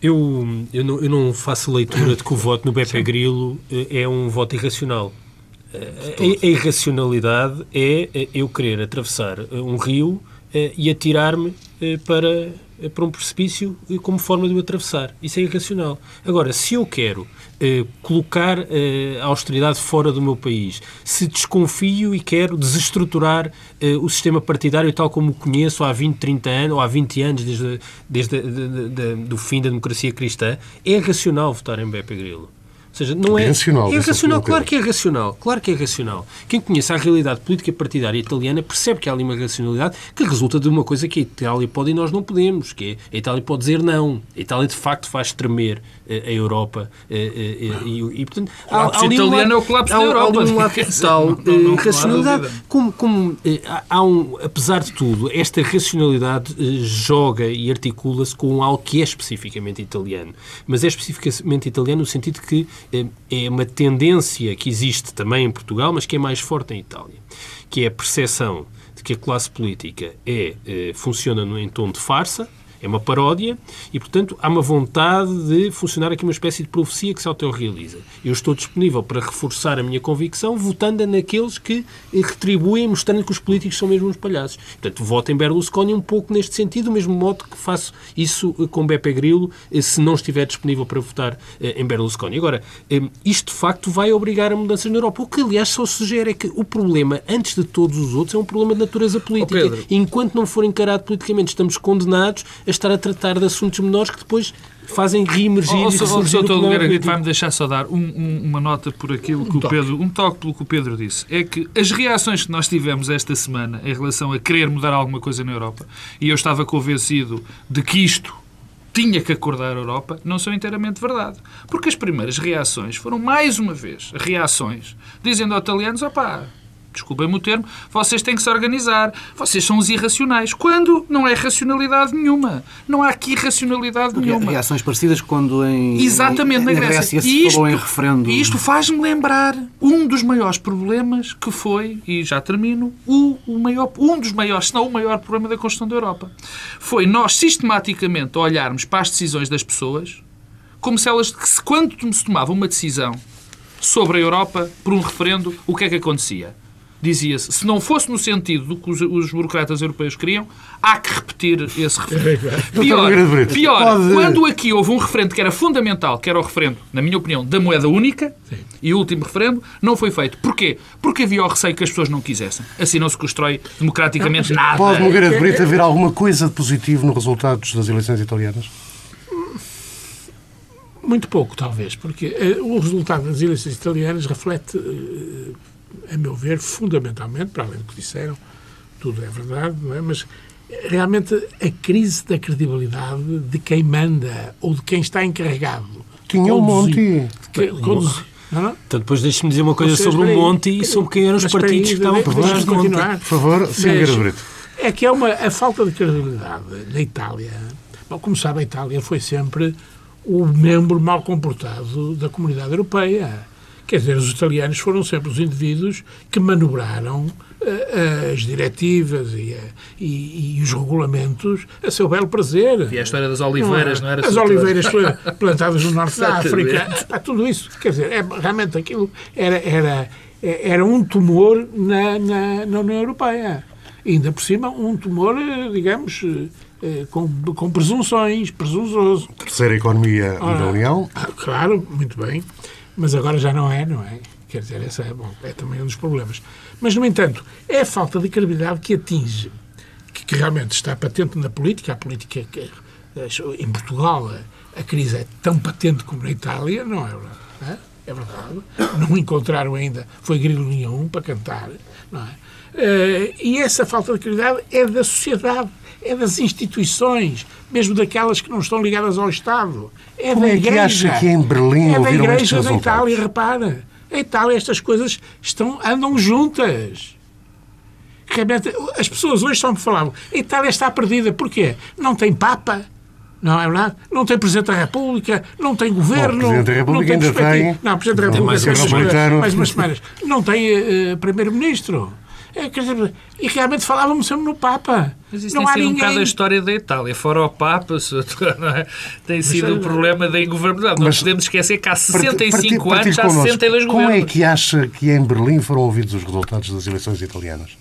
E: Eu, eu, não, eu não faço leitura de que o voto no Beppe Grillo eh, é um voto irracional. Eh, A, a irracionalidade é eu querer atravessar um rio e atirar-me eh, para, eh, para um precipício eh, como forma de o atravessar. Isso é irracional. Agora, se eu quero eh, colocar eh, a austeridade fora do meu país, se desconfio e quero desestruturar eh, o sistema partidário tal como o conheço há 20, 30 anos, ou há 20 anos, desde, desde de, de, de, do fim da democracia cristã, é racional votar em Beppe Grillo. Ou seja, não é.
B: Irracional,
E: É racional,
B: Pedro.
E: claro que é racional. Claro que é racional. Quem conhece a realidade política partidária italiana percebe que há ali uma racionalidade que resulta de uma coisa que a Itália pode e nós não podemos, que é a Itália pode dizer não. A Itália de facto faz tremer eh, a Europa eh, eh, e, e, portanto há,
D: colapso
E: há ali um
D: italiano
E: lado-
D: é o colapso
E: há,
D: da
E: há
D: Europa.
E: ali um lado total
D: não- não- não-
E: racionalidade.
D: há.
E: Como, como há- há um, apesar de tudo, esta racionalidade joga e articula-se com algo que é especificamente italiano. Mas é especificamente italiano no sentido que é uma tendência que existe também em Portugal, mas que é mais forte em Itália, que é a percepção de que a classe política é, eh, funciona em tom de farsa, É uma paródia e, portanto, há uma vontade de funcionar aqui uma espécie de profecia que se autorrealiza. Eu estou disponível para reforçar a minha convicção votando naqueles que retribuem, mostrando que os políticos são mesmo uns palhaços. Portanto, voto em Berlusconi um pouco neste sentido, do mesmo modo que faço isso com Beppe Grillo, eh, se não estiver disponível para votar eh, em Berlusconi. Agora, eh, isto de facto vai obrigar a mudanças na Europa. O que, aliás, só sugere é que o problema, antes de todos os outros, é um problema de natureza política.
D: Oh.
E: Enquanto não for encarado politicamente, estamos condenados a estar a tratar de assuntos menores que depois fazem reemergir
D: Oh,
E: e
D: Sr.
E: ressurgir o
D: Doutor
E: problema
D: Nogueira,
E: político.
D: vai-me deixar só dar um- um- uma nota por aquilo que o Pedro, um toque pelo que o Pedro disse. É que as reações que nós tivemos esta semana em relação a querer mudar alguma coisa na Europa, e eu estava convencido de que isto tinha que acordar a Europa, não são inteiramente verdade. Porque as primeiras reações foram, mais uma vez, reações, dizendo aos italianos, opá, desculpem-me o termo, vocês têm que se organizar, vocês são os irracionais. Quando não é racionalidade nenhuma. Não há aqui racionalidade nenhuma.
A: Reações parecidas quando em,
D: Exatamente,
A: em,
D: na Grécia.
A: Se
D: E
A: falou em referendo.
D: isto faz-me lembrar um dos maiores problemas que foi, e já termino, o, o maior, um dos maiores, se não o maior problema da construção da Europa. Foi nós sistematicamente olharmos para as decisões das pessoas como se elas, quando se tomava uma decisão sobre a Europa por um referendo, o que é que acontecia? Dizia-se, se não fosse no sentido do que os, os burocratas europeus queriam, há que repetir esse referendo. Pior,
B: Brito,
D: pior
B: pode-
D: quando aqui houve um referendo que era fundamental, que era o referendo, na minha opinião, da moeda única, e o último referendo, não foi feito. Porquê? Porque havia o receio que as pessoas não quisessem. Assim não se constrói democraticamente nada.
B: Pode, Nogueira de Brito, haver alguma coisa de positivo nos resultados das eleições italianas?
C: Muito pouco, talvez, porque eh, o resultado das eleições italianas reflete, eh, a meu ver, fundamentalmente, para além do que disseram, tudo é verdade, não é? Mas realmente a crise da credibilidade de quem manda ou de quem está encarregado.
B: Tinha um monte.
C: de que- conduzir- não, não?
E: Então, depois deixe-me dizer uma coisa
C: Vocês,
E: sobre o. Monte e sobre quem eram os partidos
C: aí,
E: que estavam por do
C: continuar.
B: Por favor, Sr. Brito.
C: É que é uma, a falta de credibilidade na Itália. Bom, como sabe, a Itália foi sempre o membro mal comportado da comunidade europeia. Quer dizer, os italianos foram sempre os indivíduos que manobraram eh, as diretivas e, a- e- e os regulamentos a seu belo prazer.
D: E a história das oliveiras, não, era?
C: As oliveiras pla- plantadas no norte da. África. Há tudo isso. Quer dizer, é, realmente aquilo era, era, era um tumor na, na, na União Europeia. E ainda por cima, um tumor, eh, digamos, eh, eh, com, com presunções, presunçoso.
B: Terceira economia
C: Ora,
B: da União.
C: Claro, muito bem. Mas agora já não é, não é? Quer dizer, esse é, bom, é também um dos problemas. Mas, no entanto, é a falta de credibilidade que atinge, que, que realmente está patente na política. A política, que, eh, em Portugal, a, a crise é tão patente como na Itália, não é verdade? É? É verdade. Não encontraram ainda, foi grilo nenhum para cantar, não é? Eh, e essa falta de credibilidade é da sociedade, é das instituições, mesmo daquelas que não estão ligadas ao Estado. É
B: Como
C: da
B: é que
C: igreja.
B: acha que em Berlim
C: é da igreja da? Itália, repara. A Itália, estas coisas estão, andam juntas. Realmente, as pessoas hoje só me falavam a Itália está perdida. Porquê? Não tem Papa. Não é verdade? Não tem Presidente da República, não tem governo.
B: Bom, Presidente da República
C: não tem
B: ainda tem.
C: Não, Presidente da
B: Tem
C: República
B: mais
C: tem
B: um
C: umas
B: republicano.
C: semanas- mais umas semanas. Não tem eh, Primeiro-Ministro. É, quer dizer, e realmente falávamos sempre no Papa.
D: Mas isso
C: não
D: tem
C: há
D: sido um bocado
C: ninguém.
D: a história da Itália. Fora o Papa, é? tem sido
C: é-
D: o problema da ingovernabilidade. Não podemos esquecer que há
B: Parti-
D: 65
B: parti-
D: anos há
B: connosco.
D: 62
B: Como é
D: governos.
B: que acha que em Berlim foram ouvidos os resultados das eleições italianas?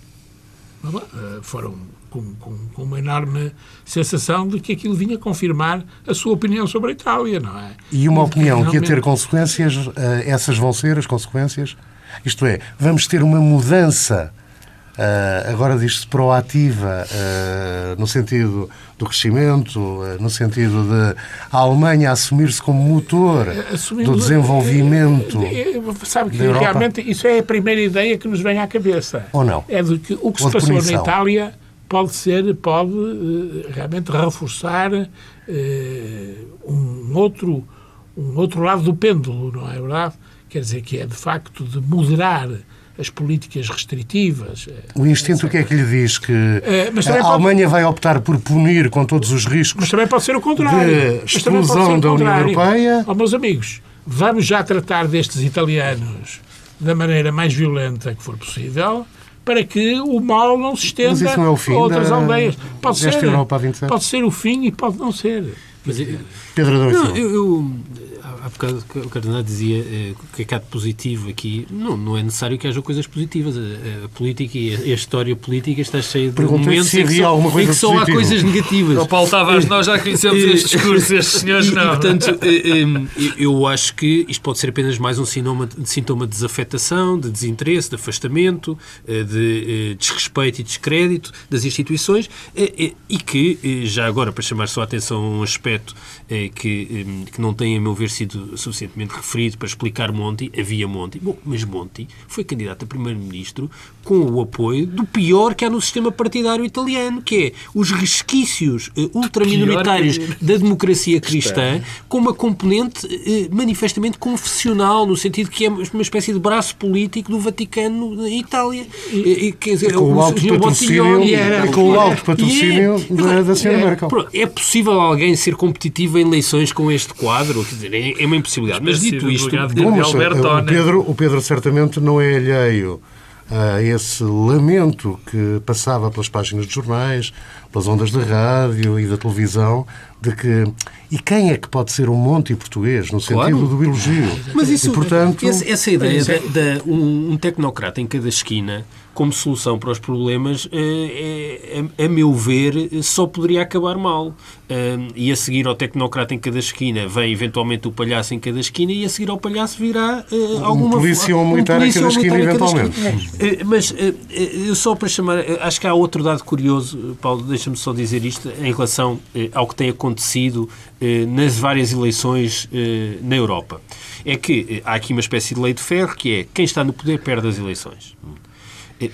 C: Eh, foram com, com, com uma enorme sensação de que aquilo vinha confirmar a sua opinião sobre a Itália, não é?
B: E uma
C: de que
B: opinião que ia ter
C: realmente-
B: consequências, eh, essas vão ser as consequências? Isto é, vamos ter uma mudança, eh, agora diz-se proativa, eh, no sentido do crescimento, eh, no sentido de a Alemanha assumir-se como motor
C: Assumindo-
B: do desenvolvimento.
C: Eh, eh, Sabe que realmente isso é a primeira ideia que nos vem à cabeça.
B: Ou não?
C: É de que o que
B: Ou
C: se passou na
B: punição.
C: Itália pode ser, pode eh, realmente reforçar eh, um outro, um outro lado do pêndulo, não é verdade? Quer dizer, que é de facto de moderar as políticas restritivas. eh,
B: O instinto o que é que lhe diz? Que
C: mas
B: a
C: pode-
B: Alemanha vai optar por punir com todos os riscos
C: Mas também pode ser o contrário.
B: de exclusão da União. Europeia.
C: Ó, meus amigos, vamos já tratar destes italianos da maneira mais violenta que for possível, para que o mal não se estenda
B: Mas isso não é o fim
C: a outras
B: da-
C: aldeias. Pode ser,
B: Europa a 27?
C: pode ser o fim e pode não ser.
E: Mas,
B: Pedro Adão
E: Não, eu, eu há bocado o Cardenal dizia eh, o que é que há de positivo aqui. Não, não é necessário que haja coisas positivas. A, a política e a, a história política está cheia de
B: Perguntei
E: momentos
B: se
E: em que, só,
B: alguma coisa
E: em que só há coisas negativas.
D: O Paulo Tavares, nós já conhecemos estes discursos, estes senhores
E: E, e,
D: não.
E: portanto, eh, eh, eu acho que isto pode ser apenas mais um sintoma, sintoma de desafetação, de desinteresse, de afastamento, de desrespeito e descrédito das instituições e que, já agora, para chamar só a atenção a um aspecto que, que não tem, a meu ver, sido suficientemente referido para explicar Monti, havia Monti. Bom, mas Monti foi candidato a primeiro-ministro com o apoio do pior que há no sistema partidário italiano, que é os resquícios eh, ultraminoritários
D: Pior
E: da democracia cristã com uma componente eh, manifestamente confessional, no sentido que é uma espécie de braço político do Vaticano na Itália. E, quer dizer,
B: com o alto patrocínio,
E: Bottiglione
C: e era-
B: e com o alto
E: e
B: patrocínio
E: é-
B: da, da senhora Merkel.
E: Pronto, é possível alguém ser competitivo em eleições com este quadro? Quer dizer, é, é uma impossibilidade. Mas dito
D: de
E: isto,
D: de
B: Bom, mas,
D: Albertone.
B: o, Pedro, o Pedro certamente não é alheio a esse lamento que passava pelas páginas de jornais, pelas ondas da rádio e da televisão, de que e quem é que pode ser um monte português, no sentido
E: Claro.
B: do elogio?
E: Mas isso,
B: e, portanto,
E: esse- essa ideia de, de um, um tecnocrata em cada esquina como solução para os problemas, eh, é, a, meu ver, só poderia acabar mal. Eh, e a seguir ao tecnocrata em cada esquina vem eventualmente o palhaço em cada esquina e a seguir ao palhaço virá eh, alguma
B: polícia ou um militar em cada esquina, eventualmente.
E: Eh, Mas eh, eh, só para chamar, eh, acho que há outro dado curioso, eh, Paulo, deixa-me só dizer isto, em relação eh, ao que tem acontecido eh, nas várias eleições eh, na Europa. É que eh, há aqui uma espécie de lei de ferro que é quem está no poder perde as eleições.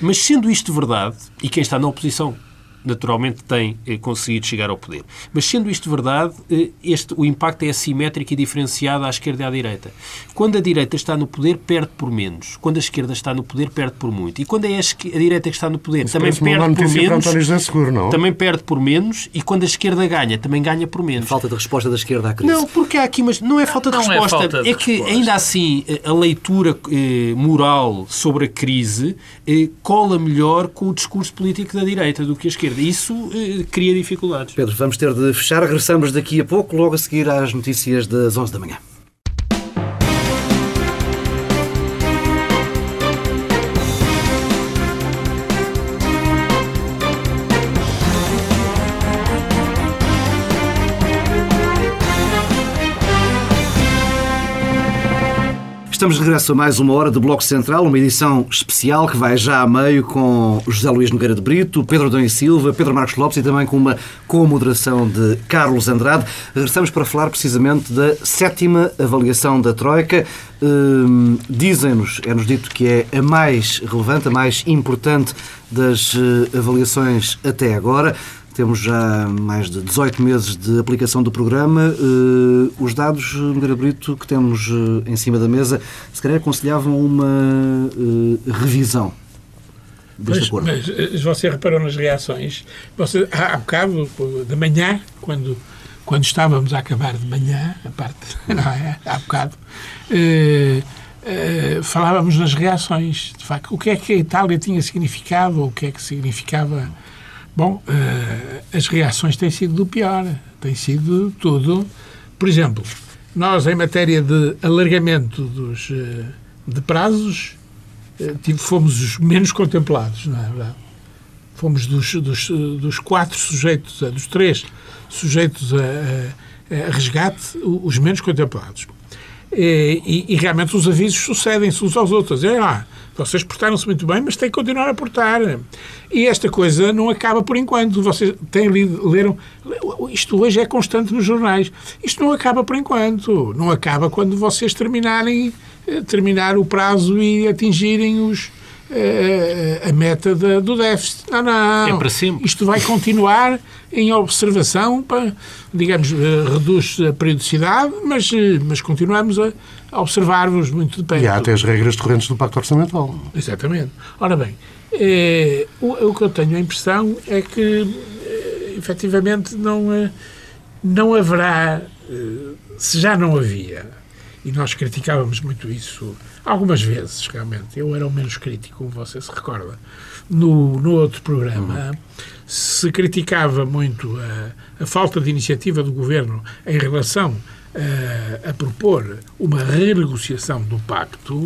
E: Mas sendo isto verdade, e quem está na oposição naturalmente tem eh, conseguido chegar ao poder. Mas sendo isto verdade, eh, este, o impacto é assimétrico e diferenciado à esquerda e à direita. Quando a direita está no poder, perde por menos. Quando a esquerda está no poder, perde por muito. E quando é a, direita que está no poder, também
B: parece-me uma
E: perde por menos.
B: Seguro, não?
E: Também perde por menos. E quando a esquerda ganha, também ganha por menos.
A: Falta de resposta da esquerda à crise.
E: Não, porque há aqui, mas não é falta de
D: Não é
E: resposta.
D: falta de
E: que
D: resposta.
E: ainda assim a a leitura eh, moral sobre a crise eh, cola melhor com o discurso político da direita do que a esquerda. Isso eh, cria dificuldades.
A: Pedro, vamos ter de fechar. Regressamos daqui a pouco, logo a seguir às notícias das 11 da manhã. Estamos de regresso a mais uma hora de Bloco Central, uma edição especial que vai já a meio com José Luís Nogueira de Brito, Pedro e Silva, Pedro Marcos Lopes e também com uma co-moderação de Carlos Andrade. Regressamos para falar precisamente da sétima avaliação da Troika. Hum, Dizem-nos, é-nos dito que é a mais relevante, a mais importante das eh, avaliações até agora. Temos já mais de 18 meses de aplicação do programa. Eh, os dados, Nogueira Brito, que temos eh, em cima da mesa, se calhar aconselhavam uma eh, revisão deste
C: Mas,
A: acordo.
C: mas você reparou nas reações. Você, há, há bocado, de manhã, quando, quando estávamos a acabar de manhã, a parte, não é? Há bocado, eh, eh, falávamos nas reações. De facto, o que é que a Itália tinha significado, ou o que é que significava. Bom, eh, as reações têm sido do pior. Tem sido tudo. Por exemplo, nós, em matéria de alargamento dos, eh, de prazos, eh, fomos os menos contemplados, não é verdade? Fomos dos, dos, dos quatro sujeitos, dos três sujeitos a, a- resgate, os menos contemplados. E, e- e realmente os avisos sucedem-se uns aos outros. É, ah, vocês portaram-se muito bem, mas têm que continuar a portar. E esta coisa não acaba por enquanto. Vocês têm lido, leram. Isto hoje é constante nos jornais. Isto não acaba por enquanto. Não acaba quando vocês terminarem eh, terminar o prazo e atingirem os, eh, a meta da- do déficit. Não, não.
E: É para sempre.
C: Isto vai continuar em observação, para, digamos, eh, reduz a periodicidade, mas, mas continuamos a, a observar-vos muito de perto.
B: E há até as regras correntes do Pacto Orçamental.
C: Exatamente. Ora bem, eh, o, o que eu tenho a impressão é que, eh, efetivamente, não, eh, não haverá, eh, se já não havia, e nós criticávamos muito isso algumas vezes, realmente. Eu era o menos crítico, como você se recorda. No, no outro programa, se criticava muito a, a falta de iniciativa do governo em relação a, a propor uma renegociação do pacto.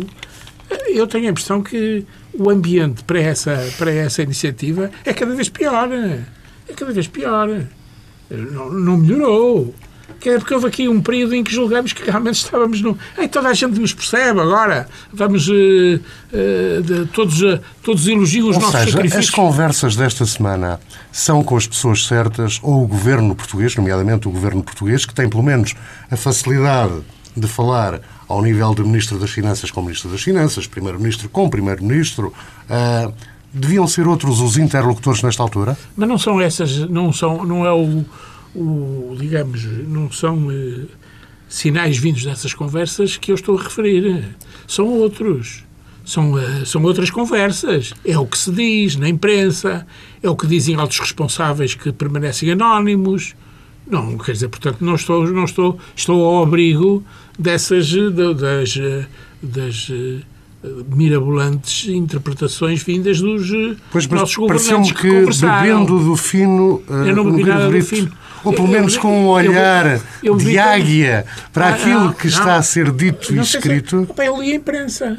C: Eu tenho a impressão que o ambiente para essa, para essa iniciativa é cada vez pior. É cada vez pior. Não, não melhorou. Que é porque houve aqui um período em que julgamos que realmente estávamos no. Ei, toda a gente nos percebe agora. Vamos. Uh, uh, todos, uh, todos elogiam os
B: ou
C: nossos
B: seja,
C: sacrifícios.
B: As conversas desta semana são com as pessoas certas ou o governo português, nomeadamente o governo português, que tem pelo menos a facilidade de falar ao nível de Ministro das Finanças com Ministro das Finanças, Primeiro-Ministro com Primeiro-Ministro. deviam ser outros os interlocutores nesta altura?
C: Mas não são essas. Não, são, não é o o, digamos, não são eh, sinais vindos dessas conversas que eu estou a referir. São outros. São, eh, são outras conversas. É o que se diz na imprensa, é o que dizem altos responsáveis que permanecem anónimos. Não, quer dizer, portanto, não estou, não estou, estou ao abrigo dessas, das, das mirabolantes interpretações vindas dos
B: pois,
C: nossos governantes
B: que, que bebendo do fino,
C: eu não bebi nada do fino
B: ou pelo menos com um olhar eu, eu de águia para ah, aquilo que não, está a ser dito e escrito.
C: Se, eu li a imprensa.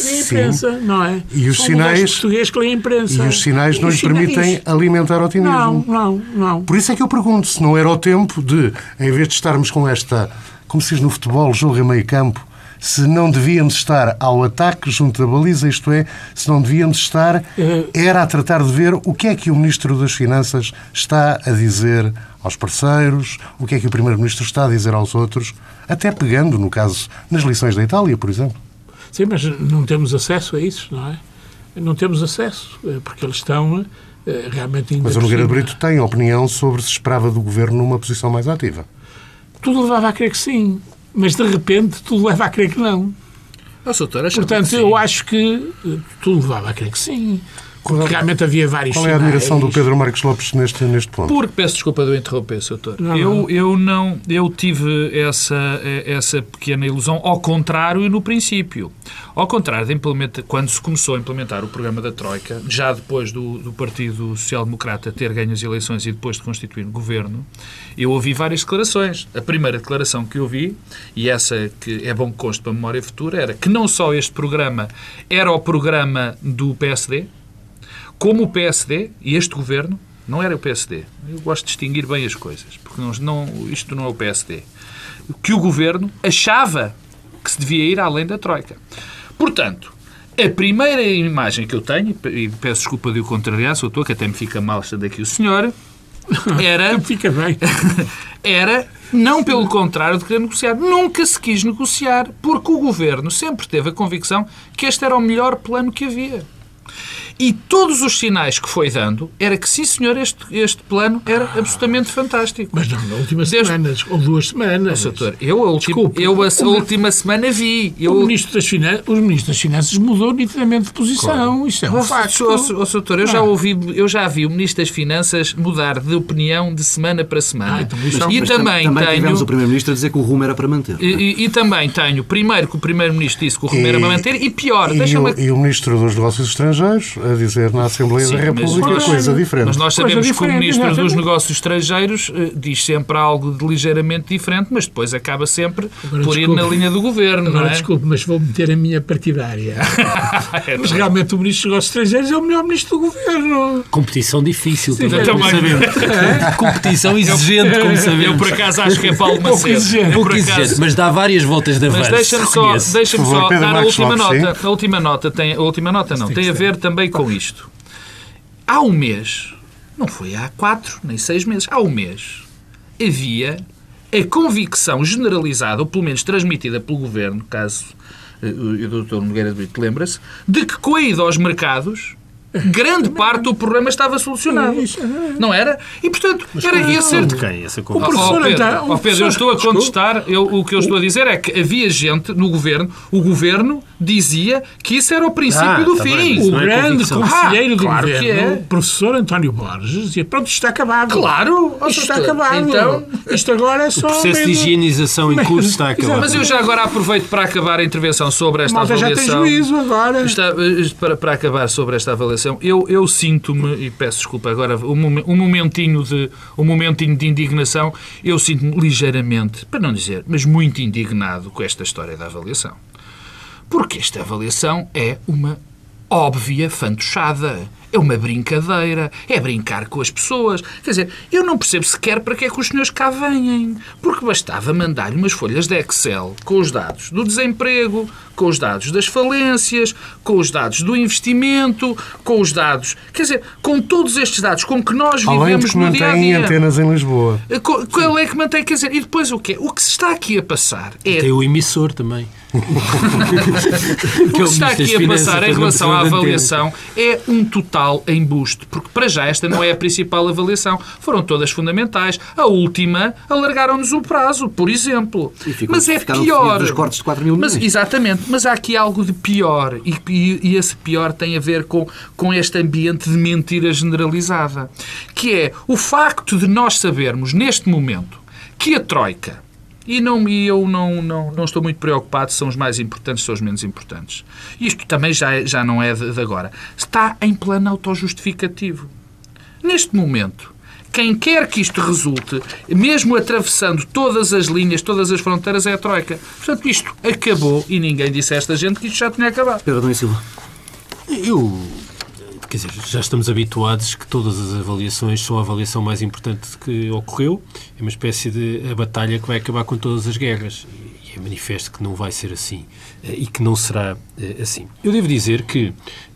C: Li a imprensa, Sim. não é?
B: E os
C: São
B: sinais.
C: português que lê a imprensa.
B: E os sinais não lhe permitem alimentar otimismo.
C: Não, não, não.
B: Por isso é que eu pergunto se não era o tempo de, em vez de estarmos com esta, como se diz no futebol, jogo em meio campo, se não devíamos estar ao ataque junto da baliza, isto é, se não devíamos estar, eh, era a tratar de ver o que é que o Ministro das Finanças está a dizer aos parceiros, o que é que o Primeiro-Ministro está a dizer aos outros, até pegando, no caso, nas lições da Itália, por exemplo.
C: Sim, mas não temos acesso a isso, não é? Não temos acesso, eh, porque eles estão eh, realmente...
B: Mas o Nogueira Brito tem opinião sobre se esperava do Governo numa posição mais ativa.
C: Tudo levava a crer que sim mas de repente tudo leva a crer que não.
D: Oh, doutor,
C: Portanto, eu acho que eh, tudo levava a crer que sim. Porque realmente havia vários
B: Qual é a admiração do Pedro Marcos Lopes neste, neste ponto?
D: Porque, peço desculpa de eu interromper, doutor. Não, eu, não. eu não, eu tive essa, essa pequena ilusão, ao contrário no princípio. Ao contrário, de quando se começou a implementar o programa da Troika, já depois do, do Partido Social Democrata ter ganho as eleições e depois de constituir o governo, eu ouvi várias declarações. A primeira declaração que eu vi, e essa que é bom que conste para a memória futura, era que não só este programa era o programa do PSD, como o PSD e este governo, não era o PSD, eu gosto de distinguir bem as coisas, porque não, não, isto não é o PSD, que o governo achava que se devia ir além da Troika. Portanto, a primeira imagem que eu tenho, e peço desculpa de o contrariar, sou eu que até me fica mal estando aqui o senhor, era.
C: fica bem.
D: era, não pelo contrário de querer negociar. Nunca se quis negociar, porque o governo sempre teve a convicção que este era o melhor plano que havia. E todos os sinais que foi dando era que, sim senhor, este, este plano era absolutamente fantástico.
C: Mas não, na última Desde... semana, ou duas semanas.
D: Oh, doutor, eu, a, Desculpe, eu a, a última semana vi. Eu...
C: O, ministro das Finanças, o Ministro das Finanças mudou nitidamente de posição. Claro. Isso é um oh, facto. Oh,
D: oh, doutor, eu já, ouvi, eu já vi o Ministro das Finanças mudar de opinião de semana para semana. Ah, então,
A: mas, e mas também, também tenho... tivemos o Primeiro-Ministro a dizer que o rumo era para manter.
D: E, e, e também tenho, primeiro, que o Primeiro-Ministro disse que o rumo e, era para manter, e pior...
B: E, o, e o Ministro dos Negócios Estrangeiros a dizer na Assembleia Sim, da República mas, coisa diferente.
D: Mas nós sabemos que o Ministro dos Negócios Estrangeiros uh, diz sempre algo de ligeiramente diferente, mas depois acaba sempre agora, por desculpe, ir na linha do Governo,
C: agora,
D: não é?
C: desculpe, mas vou meter a minha partidária. é, mas realmente o Ministro dos Negócios Estrangeiros é o melhor Ministro do Governo.
E: Competição difícil,
D: Sim, também, como sabemos.
E: É? Competição exigente, como sabemos.
D: Eu, por acaso, acho que é Paulo Macedo. Exigente.
E: Pouco exigente, mas dá várias voltas da
D: Mas deixa-me só, deixa só dar a última nota. A última nota tem, a última nota não, tem a ver também com isto há um mês, não foi há quatro nem seis meses, há um mês, havia a convicção generalizada, ou pelo menos transmitida pelo Governo, caso uh, o Dr. Nogueira de Brito lembra-se, de que com a ida aos mercados grande parte do problema estava solucionado.
C: É isso, é.
D: Não era? E, portanto, era
E: Com
D: esse...
E: de quem essa
D: Oh,
E: conversa?
C: professor,
D: Pedro,
C: então,
D: oh,
C: o
D: Pedro, eu estou a contestar. Eu, o que eu estou a dizer é que havia gente no governo, o governo dizia que isso era o princípio
E: Ah,
D: do
E: tá bem,
D: fim.
E: mas
C: O
E: é
C: grande conselheiro
D: Ah,
C: do
D: claro que
C: governo,
D: é.
C: o professor António Borges, dizia: Pronto, isto está acabado.
D: Claro,
C: isto está
D: doutor.
C: acabado.
D: Então-
C: isto agora é só.
E: O processo de
C: mesmo-
E: higienização em curso está acabado.
D: Mas eu já agora aproveito para acabar a intervenção sobre esta
C: malta já tem
D: avaliação.
C: juízo agora.
D: Está- eh, para, para acabar sobre esta avaliação, eu, eu sinto-me, e peço desculpa agora, um, um momentinho de, um momentinho de indignação, eu sinto-me ligeiramente, para não dizer, mas muito indignado com esta história da avaliação. Porque esta avaliação é uma óbvia fantochada. É uma brincadeira. É brincar com as pessoas. Quer dizer, eu não percebo sequer para que é que os senhores cá vêm. Porque bastava mandar-lhe umas folhas de Excel com os dados do desemprego, com os dados das falências, com os dados do investimento, com os dados. Quer dizer, com todos estes dados com que nós
B: Além de
D: vivemos
B: que
D: no dia a
B: mantém
D: dia.
B: antenas em Lisboa.
D: Co- Qual é que mantém? Quer dizer, e depois o quê? O que se está aqui a passar é
E: Tem o emissor também.
D: O que está aqui a passar em relação à avaliação é um total embuste, porque para já esta não é a principal avaliação. Foram todas fundamentais. A última alargaram-nos o prazo, por exemplo.
A: E ficou-
D: mas é pior.
A: definidos os cortes de 4 mil
D: Mas,
A: milhões.
D: exatamente, mas há aqui algo de pior e, e- e esse pior tem a ver com, com este ambiente de mentira generalizada, que é o facto de nós sabermos neste momento que a Troika e, não, e eu não, não, não estou muito preocupado se são os mais importantes, são os menos importantes. Isto também já, é- já não é de, de agora. Está em plano autojustificativo. Neste momento, quem quer que isto resulte, mesmo atravessando todas as linhas, todas as fronteiras, é a Troika. Portanto, isto acabou e ninguém disse a esta gente que isto já tinha acabado.
A: Pedro e Silva.
E: Eu. Quer dizer, já estamos habituados que todas as avaliações são a avaliação mais importante que ocorreu. É uma espécie de a batalha que vai acabar com todas as guerras. E é manifesto que não vai ser assim. eh, E que não será eh, assim. Eu devo dizer que,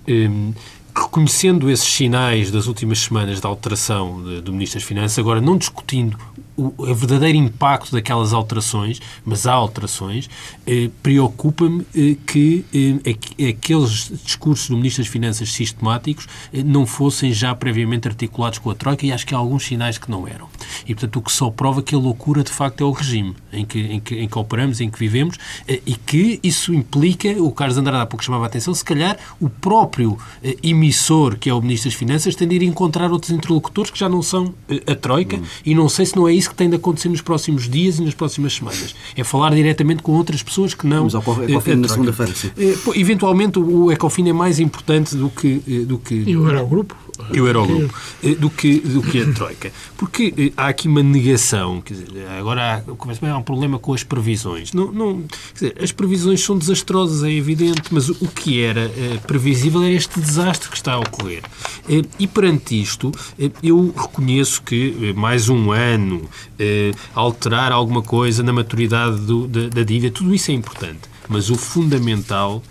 E: hum, reconhecendo esses sinais das últimas semanas da alteração de- do Ministro das Finanças, agora não discutindo o, o verdadeiro impacto daquelas alterações, mas há alterações, eh, preocupa-me eh, que eh, aqu- aqueles discursos do Ministro das Finanças sistemáticos eh, não fossem já previamente articulados com a Troika e acho que há alguns sinais que não eram. E, portanto, o que só prova que a loucura, de facto, é o regime em que, em que, em que operamos, em que vivemos eh, e que isso implica, o Carlos Andrade há pouco chamava a atenção, se calhar o próprio eh, emissor, que é o Ministro das Finanças, tem de ir encontrar outros interlocutores que já não são a Troika e não sei se não é isso que tem de acontecer nos próximos dias e nas próximas semanas. É falar diretamente com outras pessoas que não
A: Vamos ao Ecofin
E: eh,
A: na
E: Troika.
A: segunda-feira, sim.
E: Eh, Eventualmente o Ecofin é mais importante do que, eh, do que
C: E o Eurogrupo?
E: e o Eurogrupo, eh, do que, do que a Troika. Porque eh, há aqui uma negação, quer dizer, agora há, começa bem, há um problema com as previsões. Não, não, quer dizer, as previsões são desastrosas, é evidente, mas o, que era eh, previsível era este desastre que está a ocorrer. Eh, e perante isto, eh, eu reconheço que eh, mais um ano, eh, alterar alguma coisa na maturidade do- da, da dívida, tudo isso é importante. Mas o fundamental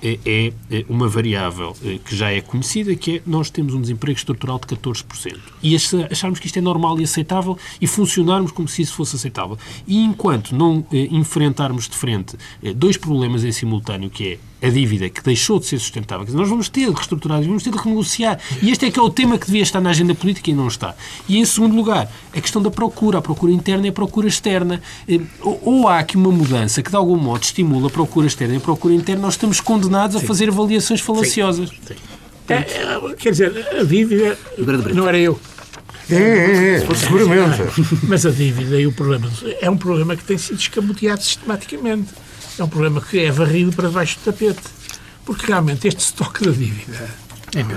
E: é, é- é uma variável eh, que já é conhecida, que é nós temos um desemprego estrutural de 14%. E ach- acharmos que isto é normal e aceitável e funcionarmos como se isso fosse aceitável. E enquanto não eh, enfrentarmos de frente eh, dois problemas em simultâneo, que é a dívida que deixou de ser sustentável, quer dizer, nós vamos ter de reestruturar, vamos ter de renegociar. E este é que é o tema que devia estar na agenda política e não está. E em segundo lugar, a questão da procura, a procura interna e a procura externa. Eh, Ou há aqui uma mudança que de algum modo estimula a procura externa e a procura interna, nós estamos condenados a fazer avaliações falaciosas.
C: É, é, quer dizer, a dívida. Não era eu.
B: É, é, é, seguramente.
C: Mas a dívida e o problema é um problema que tem sido escamoteado sistematicamente. É um problema que é varrido para debaixo do tapete. Porque realmente este estoque da dívida é, meu,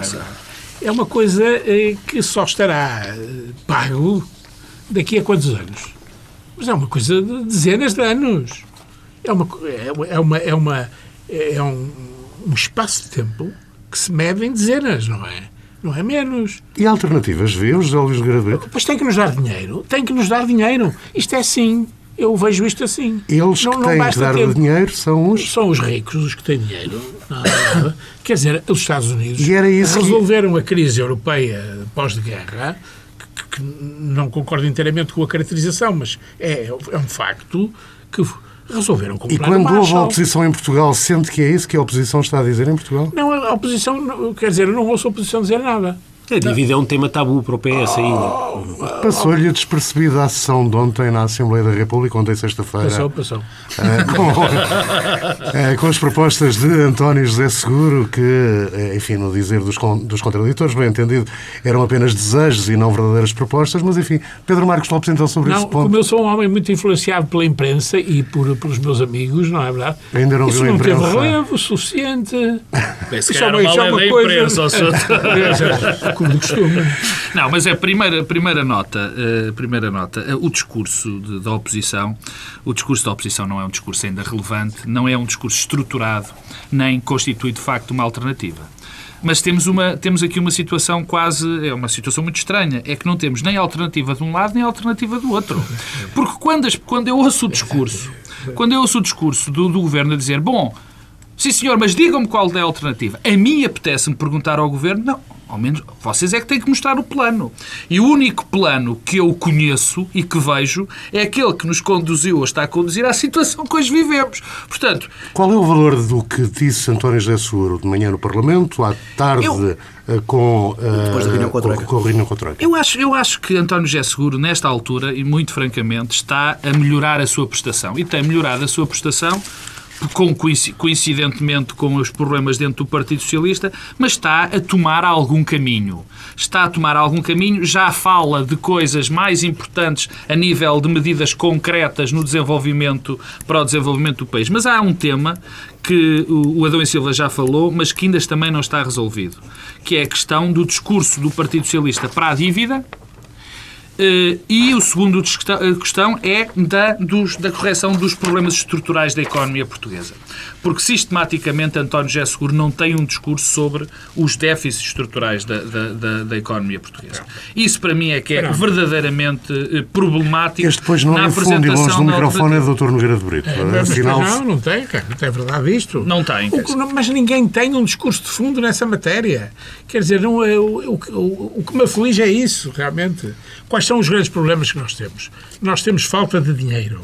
C: é uma coisa eh, que só estará eh, pago daqui a quantos anos? Mas é uma coisa de dezenas de anos. É uma, é uma, é uma, é, uma, é um, um espaço de tempo que se mede em dezenas, não é? Não é menos.
B: E alternativas vê o José Luís Nogueira Brito?
C: Pois tem que nos dar dinheiro. Tem que nos dar dinheiro. Isto é assim. Eu vejo isto assim.
B: Eles
C: Não-
B: que têm que
C: basta
B: dar
C: ter-
B: o dinheiro são os...
C: São os ricos os que têm dinheiro. Quer dizer, os Estados Unidos
B: E era isso que-
C: resolveram a crise europeia pós-guerra, que, que não concordo inteiramente com a caracterização, mas é, é um facto que resolveram
B: E
C: comprar
B: quando
C: o
B: houve
C: Marshall.
B: oposição em Portugal, sente que é isso que a oposição está a dizer em Portugal?
C: Não, a oposição, quer dizer, eu não ouço a oposição dizer nada.
E: A dívida é um tema tabu para o PS ainda.
B: Passou-lhe a despercebida a sessão de ontem na Assembleia da República, ontem sexta-feira,
C: Passou, passou.
B: eh, com, eh, com as propostas de António José Seguro, que, eh, enfim, no dizer dos, dos contraditores, bem entendido, eram apenas desejos e não verdadeiras propostas, mas, enfim, Pedro Marcos Lopes, então, sobre esse
C: Não,
B: ponto.
C: como eu sou um homem muito influenciado pela imprensa e por, pelos meus amigos, não é verdade?
B: Ainda não
C: Isso
B: viu a
C: não teve
B: imprensa?
C: relevo suficiente.
D: Bem, se calhar
C: é uma- é
D: é
C: uma coisa-
D: imprensa,
C: Como costume.
D: Não, mas a primeira, primeira nota, eh, primeira nota, eh, o discurso de- da oposição, o discurso da oposição não é um discurso ainda relevante, não é um discurso estruturado, nem constitui de facto uma alternativa. Mas temos, uma, temos aqui uma situação quase, é uma situação muito estranha, é que não temos nem alternativa de um lado nem alternativa do outro. Porque quando, as- quando eu ouço o discurso, quando eu ouço o discurso do, do governo a dizer, bom, Sim, senhor, mas digam-me qual é a alternativa. A mim apetece-me perguntar ao Governo, não, ao menos vocês é que têm que mostrar o plano. E o único plano que eu conheço e que vejo é aquele que nos conduziu ou está a conduzir à situação que hoje vivemos. Portanto,
B: Qual é o valor do que disse António José Seguro de manhã no Parlamento, à tarde
D: Eu-
B: eh, com, eh,
A: Depois da reunião com a Troika.
B: com a reunião com a Troika?
D: Eu acho, eu acho que António José Seguro, nesta altura, e muito francamente, está a melhorar a sua prestação. E tem melhorado a sua prestação com, coinci- coincidentemente com os problemas dentro do Partido Socialista, mas está a tomar algum caminho. Está a tomar algum caminho, já fala de coisas mais importantes a nível de medidas concretas no desenvolvimento, para o desenvolvimento do país. Mas há um tema que o Adão e Silva já falou, mas que ainda também não está resolvido, que é a questão do discurso do Partido Socialista para a dívida, e o segundo eh, questão é da, dos- da correção dos problemas estruturais da economia portuguesa. Porque sistematicamente António José Seguro não tem um discurso sobre os déficits estruturais da, da, da- da economia portuguesa. Isso para mim é que é
C: Não.
D: verdadeiramente eh, problemático.
B: Este, pois, não
D: na
B: é fundo e longe do microfone, é
D: alternativa.
B: Dr. Nogueira de Brito.
C: Mas,
B: Afinal,
C: não, não tem, cara, não tem verdade isto.
D: Não tem,
C: O mas ninguém tem um discurso de fundo nessa matéria. Quer dizer, não é, o, o, o, o que me aflige é isso, realmente. Quais são os grandes problemas que nós temos? Nós temos falta de dinheiro.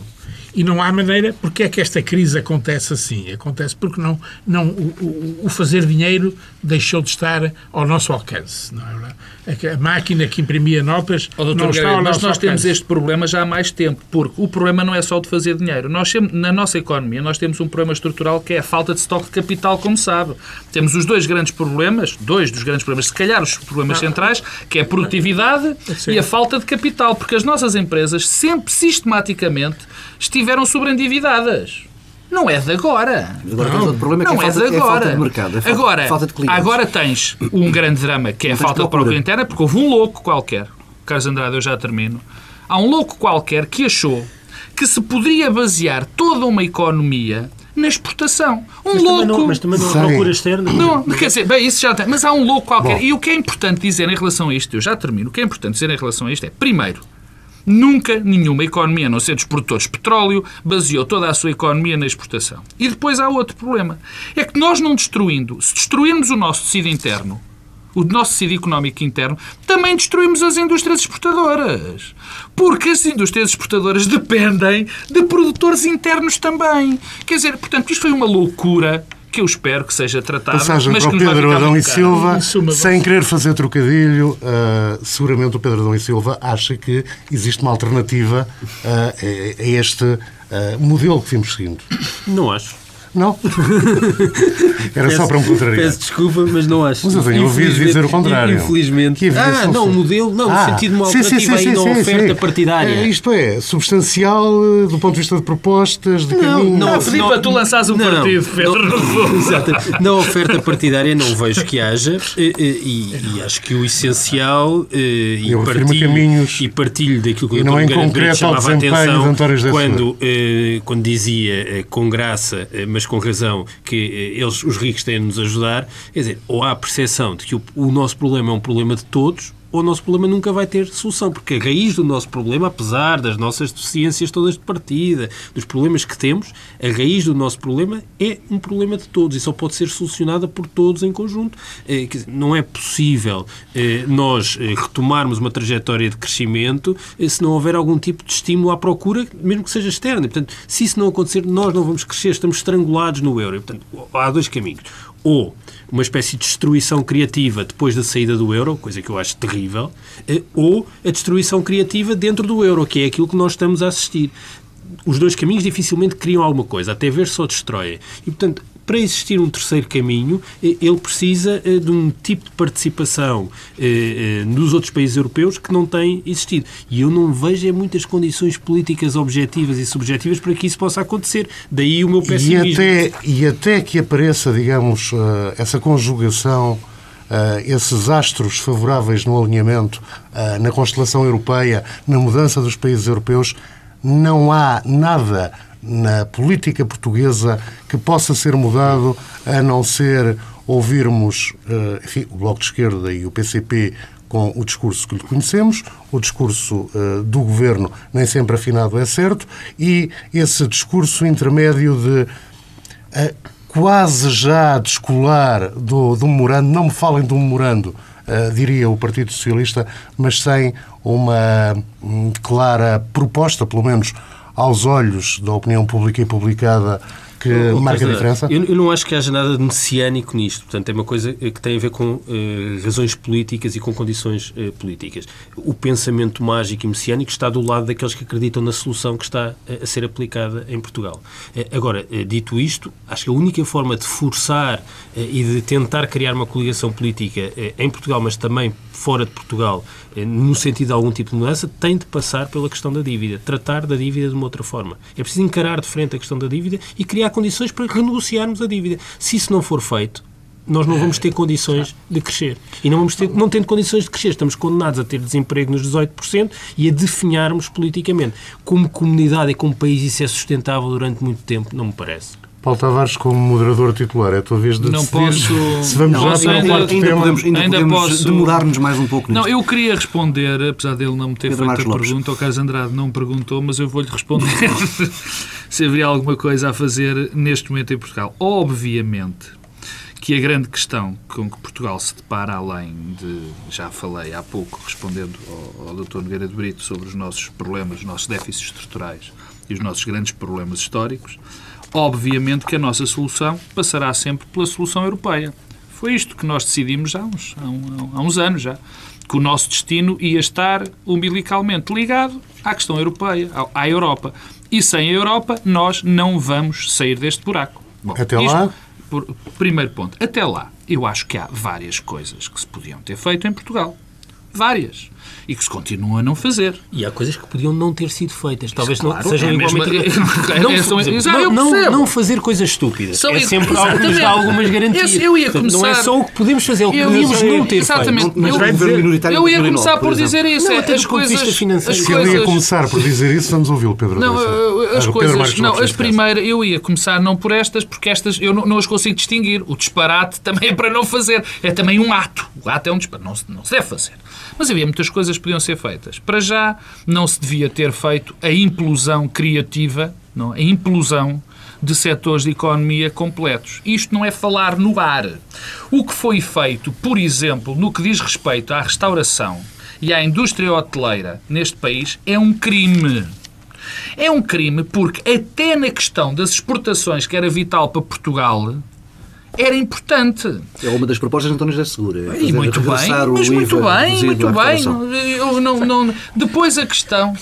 C: E não há maneira. Porque é que esta crise acontece assim? Acontece porque não, não, o, o- fazer dinheiro deixou de estar ao nosso alcance. Não é verdade? É A máquina que imprimia notas
D: doutor
C: não está
D: mas
C: nosso
D: nós temos este problema já há mais tempo, porque o problema não é só de fazer dinheiro. Nós na nossa economia, nós temos um problema estrutural que é a falta de estoque de capital, como sabe. Temos os dois grandes problemas, dois dos grandes problemas, se calhar os problemas centrais, que é a produtividade
C: Sim.
D: e a falta de capital, porque as nossas empresas sempre, sistematicamente, estiveram sobreendividadas. Não é de agora.
A: Agora temos outro problema que
D: Não
A: é,
D: é
A: falta,
D: de
A: é falta
D: agora.
A: de mercado, é falta,
D: agora,
A: falta de clientes.
D: agora tens um grande drama que é a
A: tens
D: falta de
A: procura.
D: interna, porque houve um louco qualquer, Carlos Andrade, eu já termino. Há um louco qualquer que achou que se poderia basear toda uma economia na exportação. Um
E: Mas
D: louco.
E: também não, mas também não
B: Sim.
E: procura externa.
D: Não, quer dizer, bem, isso já tem. Mas há um louco qualquer.
B: Bom.
D: E o que é importante dizer em relação a isto, eu já termino, o que é importante dizer em relação a isto é, primeiro, nunca nenhuma economia, a não ser dos produtores de petróleo, baseou toda a sua economia na exportação. E depois há outro problema. É que nós não destruindo, se destruirmos o nosso tecido interno, o nosso tecido económico interno, também destruímos as indústrias exportadoras. Porque as indústrias exportadoras dependem de produtores internos também. Quer dizer, portanto, isto foi uma loucura que eu espero que seja tratada.
B: Passagem
D: mas
B: para o Pedro Adão e. Silva, sem querer fazer trocadilho, ah, seguramente o Pedro Adão e Silva acha que existe uma alternativa ah, a, este ah, modelo que vimos seguindo.
E: Não acho.
B: Não? Era só para me contrariar.
E: Peço desculpa, mas não acho.
B: Mas eu tenho ouvido dizer o contrário.
E: Infelizmente. Ah, não, o modelo, não,
B: Ah,
E: no sentido de uma
B: sim,
E: alternativa
B: sim,
E: aí
B: sim,
E: da
B: sim,
E: oferta
B: sim.
E: partidária.
B: É, isto é, substancial eh, do ponto de vista de propostas, de caminho.
E: não,
D: Ah, pedi para tu lançares um
E: não,
D: partido, Pedro.
E: não- Exato. Na oferta partidária não vejo que haja eh, eh, e, e acho que o essencial e,
B: Eu
E: partilho,
B: caminhos
E: e partilho daquilo que
B: e
E: o
B: não em concreto ao
E: chamava a atenção
B: de
E: quando, quando dizia com graça, mas com razão, que eh, eles, os ricos têm de nos ajudar. Quer dizer, ou há a percepção de que o, o nosso problema é um problema de todos, o nosso problema nunca vai ter solução, porque a raiz do nosso problema, apesar das nossas deficiências todas de partida, dos problemas que temos, a raiz do nosso problema é um problema de todos e só pode ser solucionada por todos em conjunto. Eh, não é possível eh, nós eh, retomarmos uma trajetória de crescimento se não houver algum tipo de estímulo à procura, mesmo que seja externa. Portanto, se isso não acontecer, nós não vamos crescer, estamos estrangulados no euro. Portanto, há dois caminhos. Ou uma espécie de destruição criativa depois da saída do euro, coisa que eu acho terrível, eh, ou a destruição criativa dentro do euro, que é aquilo que nós estamos a assistir. Os dois caminhos dificilmente criam alguma coisa, até ver só destroem. E, portanto, para existir um terceiro caminho, eh, ele precisa eh, de um tipo de participação eh, nos outros países europeus que não tem existido. E eu não vejo muitas condições políticas objetivas e subjetivas para que isso possa acontecer. Daí o meu pessimismo.
B: E até, e até que apareça, digamos, essa conjugação Uh, esses astros favoráveis no alinhamento, uh, na constelação europeia, na mudança dos países europeus, não há nada na política portuguesa que possa ser mudado a não ser ouvirmos eh, enfim, o Bloco de Esquerda e o PCP com o discurso que lhe conhecemos, o discurso uh, do governo nem sempre afinado é certo, e esse discurso intermédio de uh, quase já descolar do, do memorando, não me falem do memorando, uh, diria o Partido Socialista, mas sem uma um, clara proposta, pelo menos aos olhos da opinião pública e publicada que oh, marca a diferença?
E: Eu, eu, não acho que haja nada de messiânico nisto. Portanto, é uma coisa que tem a ver com eh, razões políticas e com condições eh, políticas. O pensamento mágico e messiânico está do lado daqueles que acreditam na solução que está eh, a ser aplicada em Portugal. Eh, agora, eh, dito isto, acho que a única forma de forçar eh, e de tentar criar uma coligação política em Portugal, mas também fora de Portugal, eh, no sentido de algum tipo de mudança, tem de passar pela questão da dívida, tratar da dívida de uma outra forma. É preciso encarar de frente a questão da dívida e criar condições para renegociarmos a dívida. Se isso não for feito, nós não vamos ter condições de crescer. E não vamos ter, não tendo condições de crescer, estamos condenados a ter desemprego nos 18% e a definharmos politicamente. Como comunidade e como país isso é sustentável durante muito tempo, não me parece.
B: Paulo Tavares como moderador titular. É a tua vez de
D: não
B: decidir
D: posso...
B: se vamos
D: não,
B: já
A: ainda, ainda, ainda podemos, ainda ainda podemos posso... demorar-nos mais um pouco
D: nisto. Não, eu queria responder, apesar dele não me ter Pedro feito a Lopes. pergunta, o Carlos Andrade não perguntou, mas eu vou-lhe responder se haveria alguma coisa a fazer neste momento em Portugal. Obviamente que a grande questão com que Portugal se depara, além de, já falei há pouco, respondendo ao, ao Dr. Nogueira de Brito sobre os nossos problemas, os nossos déficits estruturais e os nossos grandes problemas históricos, Obviamente que a nossa solução passará sempre pela solução europeia. Foi isto que nós decidimos há uns, há, um, há uns anos já. Que o nosso destino ia estar umbilicalmente ligado à questão europeia, à Europa. E sem a Europa, nós não vamos sair deste buraco.
B: Bom, Até isto, lá?
D: Por, primeiro ponto. Até lá, eu acho que há várias coisas que se podiam ter feito em Portugal. Várias e que se continua a não fazer.
E: E há coisas que podiam não ter sido feitas. Talvez
D: claro,
E: não sejam
D: é
E: igualmente.
D: não, é, são,
E: não, não, não, fazer coisas estúpidas. São, é sempre algo que nos dá algumas garantias.
D: Eu ia começar,
E: não é só o que podemos fazer, é o que podíamos não ter
D: exatamente,
E: feito.
D: Mas eu, dizer, eu ia começar por dizer isso.
E: Não, até as coisas,
B: financeiro. Se ele ia começar por dizer isso, vamos ouvi-lo, Pedro.
D: Não, as coisas. Não, as primeiras, eu ia começar não por estas, porque estas eu não as consigo distinguir. O disparate também é para não fazer. É também um ato. O ato é um disparate. Não se deve fazer. Mas havia muitas coisas que podiam ser feitas. Para já, não se devia ter feito a implosão criativa, não, a implosão de setores de economia completos. Isto não é falar no ar. O que foi feito, por exemplo, no que diz respeito à restauração e à indústria hoteleira neste país, é um crime. É um crime porque, até na questão das exportações, que era vital para Portugal, era importante.
A: É uma das propostas de António José Segura.
D: E muito bem, mas muito bem, muito bem. Eu não, não, depois a questão...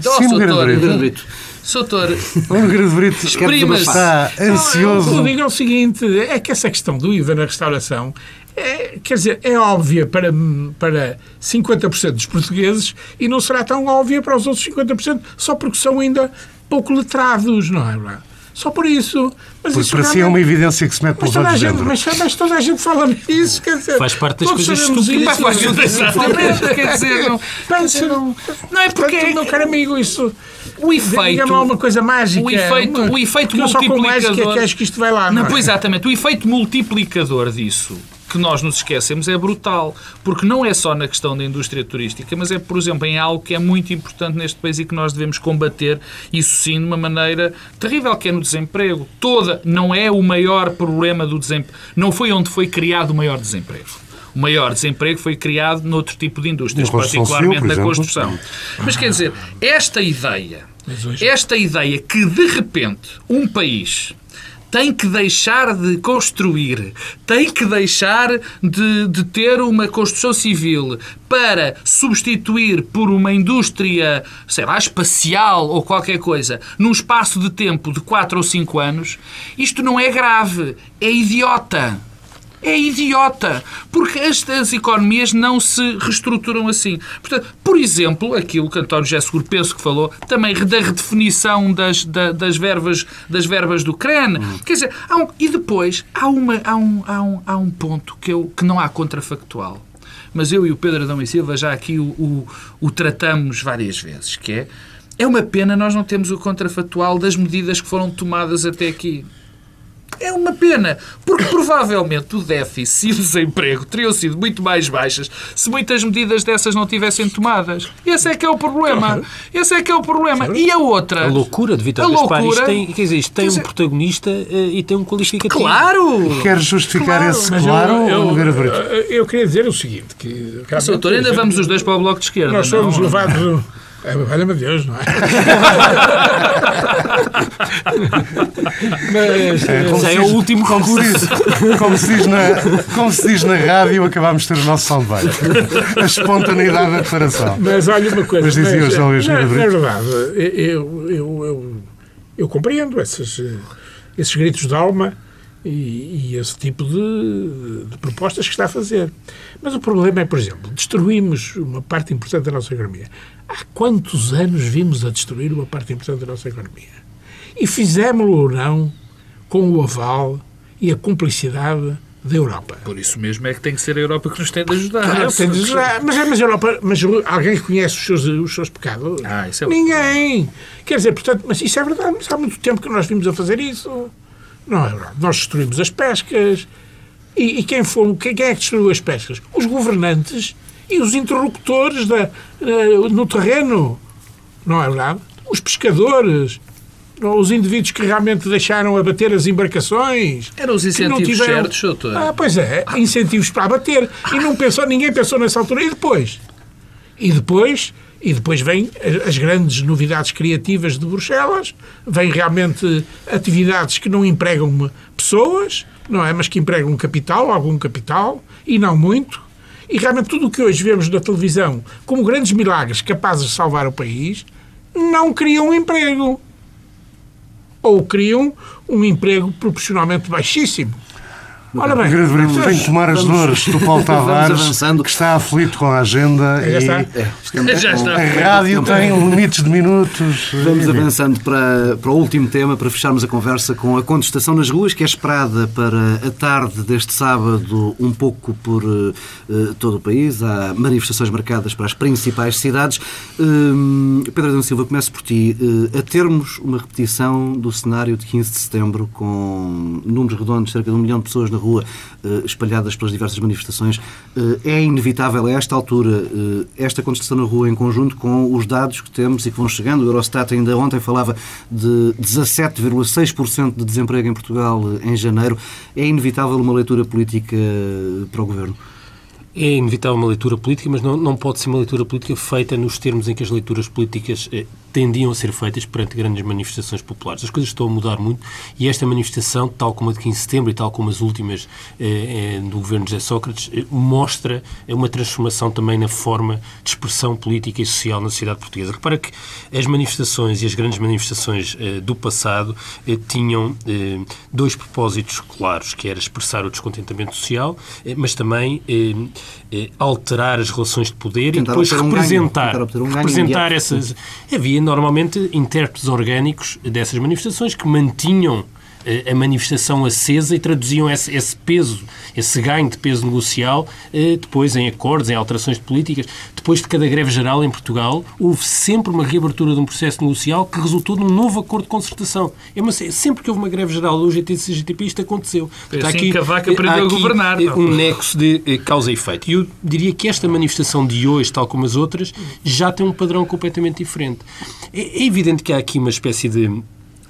B: Sim, doutor,
A: Brito.
D: Soutor,
B: o Nogueira de Brito está ansioso.
C: Não, eu digo é o seguinte, é que essa questão do IVA na restauração é, quer dizer, é óbvia para, para 50% dos portugueses e não será tão óbvia para os outros 50% só porque são ainda pouco letrados, não é verdade? Só por isso.
B: Mas Porque para si é uma evidência que se mete pelos olhos
C: gente, mas, mas, toda a gente fala nisso, quer dizer...
E: Faz parte das coisas estúpidas.
D: Faz exatamente, quer dizer... Não,
C: Pense, não, não é porque... Portanto, meu caro amigo, isso...
D: O efeito...
C: Diga-me uma coisa mágica.
D: O efeito, o efeito multiplicador...
C: Só com mágica que acho que isto vai lá,
D: não, não é? Pois exatamente. O efeito multiplicador disso que nós nos esquecemos é brutal, porque não é só na questão da indústria turística, mas é, por exemplo, em algo que é muito importante neste país e que nós devemos combater, isso sim, de uma maneira terrível, que é no desemprego. Toda, não é o maior problema do desemprego, não foi onde foi criado o maior desemprego. O maior desemprego foi criado noutro tipo de indústrias, particularmente na construção. Mas quer dizer, esta ideia, esta ideia que de repente um país tem que deixar de construir, tem que deixar de, de ter uma construção civil para substituir por uma indústria, sei lá, espacial ou qualquer coisa, num espaço de tempo de 4 ou 5 anos, isto não é grave, é idiota. É idiota, porque estas economias não se reestruturam assim. Portanto, por exemplo, aquilo que António José Seguro penso que falou, também da redefinição das, da- das, verbas, das verbas do CREN. Quer dizer, um- e depois há, uma, há, um, há, um, há um ponto que, eu, que não há contrafactual. Mas eu e o Pedro Adão e Silva já aqui o, o, o tratamos várias vezes, que é, é uma pena nós não temos o contrafactual das medidas que foram tomadas até aqui. É uma pena, porque provavelmente o déficit e o desemprego teriam sido muito mais baixas se muitas medidas dessas não tivessem tomadas. Esse é que é o problema. Esse é que é o problema. E a outra?
E: A loucura de Vítor
D: A
E: Gaspar, isto tem, quer dizer, isto tem
D: Quer
E: um
D: dizer-
E: protagonista eh, e tem um qualificativo.
D: Claro!
B: Quer justificar
D: Claro,
B: esse
C: Mas
B: claro,
C: eu, eu,
B: Nogueira Brito?
C: eu queria dizer o seguinte, que
D: Sr. Doutor, ainda vamos os dois para o Bloco de Esquerda.
C: nós somos levados... É, Valha-me Deus, não é? Mas,
B: É, como se
E: é
B: diz-
E: o último
B: como se, diz, como, se diz na, como se diz na rádio, acabámos de ter o nosso soundbite. A espontaneidade da declaração.
C: Mas olha uma coisa.
B: Mas dizia o José Luís
C: na, na verdade, eu, eu, eu, eu compreendo esses, eh, esses gritos de alma e, e esse tipo de, de propostas que está a fazer. Mas o problema é, por exemplo, destruímos uma parte importante da nossa economia. Há quantos anos vimos a destruir uma parte importante da nossa economia? E fizemos-lo ou não com o aval e a cumplicidade da Europa.
D: Por isso mesmo é que tem que ser a Europa que nos tem de ajudar.
C: Claro, tem de ajudar. mas, mas, Europa, mas alguém conhece os seus, os seus pecados?
D: Ah, é
C: Ninguém. Quer dizer, portanto, mas isso é verdade, mas há muito tempo que nós vimos a fazer isso. Não é verdade. Nós destruímos as pescas. E, e quem, foi, quem, é que destruiu as pescas? Os governantes e os interlocutores da, no terreno. Não é verdade? Os pescadores. Os indivíduos que realmente deixaram abater as embarcações.
D: Eram os incentivos
C: tiveram-
D: certos, doutor.
C: Ah, pois é, incentivos para abater. E não pensou, ninguém pensou nessa altura. E depois? E depois, e depois vêm as- grandes novidades criativas de Bruxelas, vêm realmente atividades que não empregam pessoas, não é? Mas que empregam capital, algum capital, e não muito. E realmente tudo o que hoje vemos na televisão como grandes milagres capazes de salvar o país, não criam emprego. Ou criam um emprego proporcionalmente baixíssimo. Ora bem,
B: Nogueira Brito tem que tomar as dores do Paulo Tavares, que está aflito com a agenda
C: Já
B: e
C: está.
A: É,
D: Já está.
B: a rádio tem limites de minutos.
A: Vamos avançando para, para o último tema, para fecharmos a conversa com a contestação nas ruas, que é esperada para a tarde deste sábado, um pouco por eh, todo o país. Há manifestações marcadas para as principais cidades. Hum, Pedro Adão Silva, começo por ti. Eh, a termos uma repetição do cenário de 15 de setembro, com números redondos, cerca de um milhão de pessoas na rua, eh, espalhadas pelas diversas manifestações, eh, é inevitável a esta altura eh, esta contestação na rua em conjunto com os dados que temos e que vão chegando. O Eurostat ainda ontem falava de 17,6% de desemprego em Portugal em janeiro. É inevitável uma leitura política para o Governo?
E: É inevitável uma leitura política, mas não, não pode ser uma leitura política feita nos termos em que as leituras políticas tendiam a ser feitas perante grandes manifestações populares. As coisas estão a mudar muito e esta manifestação, tal como a de 15 de setembro e tal como as últimas eh, eh, do governo de José Sócrates, eh, mostra uma transformação também na forma de expressão política e social na sociedade portuguesa. Repara que as manifestações e as grandes manifestações eh, do passado eh, tinham eh, dois propósitos claros, que era expressar o descontentamento social, eh, mas também eh, eh, alterar as relações de poder
A: Tentar
E: e depois
A: um ganho,
E: representar,
A: um ganho
E: representar essas... Havia normalmente intérpretes orgânicos dessas manifestações que mantinham a manifestação acesa e traduziam esse, esse peso, esse ganho de peso negocial, eh, depois em acordos, em alterações de políticas. Depois de cada greve geral em Portugal, houve sempre uma reabertura de um processo negocial que resultou num novo acordo de concertação. É uma, sempre que houve uma greve geral do UGT e do CGTP, isto aconteceu.
D: Foi assim que a vaca aprendeu a governar,
E: eh,
D: não?
E: um nexo de eh, causa e efeito. E eu diria que esta manifestação de hoje, tal como as outras, já tem um padrão completamente diferente. É, é evidente que há aqui uma espécie de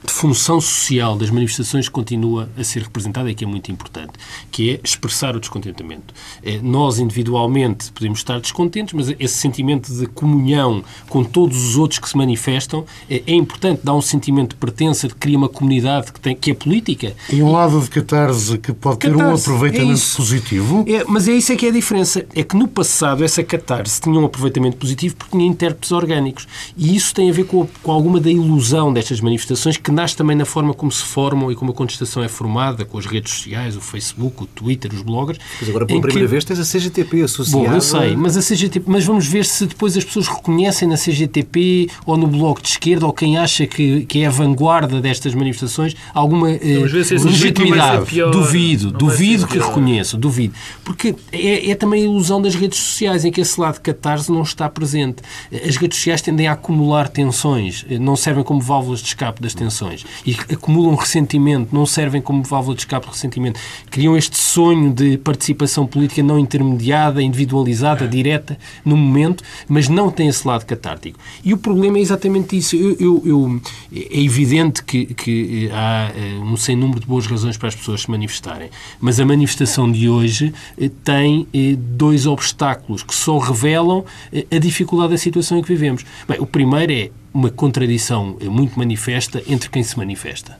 E: função social das manifestações que continua a ser representada e que é muito importante, que é expressar o descontentamento. Eh, Nós, individualmente, podemos estar descontentes, mas esse sentimento de comunhão com todos os outros que se manifestam é, é importante, dá um sentimento de pertença, de cria uma comunidade que, tem, que é política.
B: E um lado de catarse que pode ter um
E: Catarse,
B: aproveitamento
E: é
B: positivo.
E: É, mas é isso é que é a diferença. É que no passado essa catarse tinha um aproveitamento positivo porque tinha intérpretes orgânicos. E isso tem a ver com, com alguma da ilusão destas manifestações que nasce também na forma como se formam e como a contestação é formada, com as redes sociais, o Facebook, o Twitter, os bloggers.
A: Mas agora, pela
E: em que-
A: primeira vez, tens a CGTP associada.
E: Bom, eu sei, mas a CGTP, mas vamos ver se depois as pessoas reconhecem na CGTP ou no Bloco de Esquerda ou quem acha que, que é a vanguarda destas manifestações alguma eh,
D: esse
E: legitimidade.
D: ser pior.
E: Duvido, duvido que
D: pior.
E: reconheço, duvido. Porque é, é também a ilusão das redes sociais em que esse lado de catarse não está presente. As redes sociais tendem a acumular tensões, eh, não servem como válvulas de escape das tensões. E acumulam ressentimento, não servem como válvula de escape de ressentimento. Criam este sonho de participação política não intermediada, individualizada, direta, no momento, mas não tem esse lado catártico. E o problema é exatamente isso. Eu, eu- eu- é evidente que, que eh, há eh, um sem número de boas razões para as pessoas se manifestarem, mas a manifestação de hoje eh, tem dois obstáculos que só revelam a dificuldade da situação em que vivemos. Bem, o primeiro é uma contradição muito manifesta entre quem se manifesta.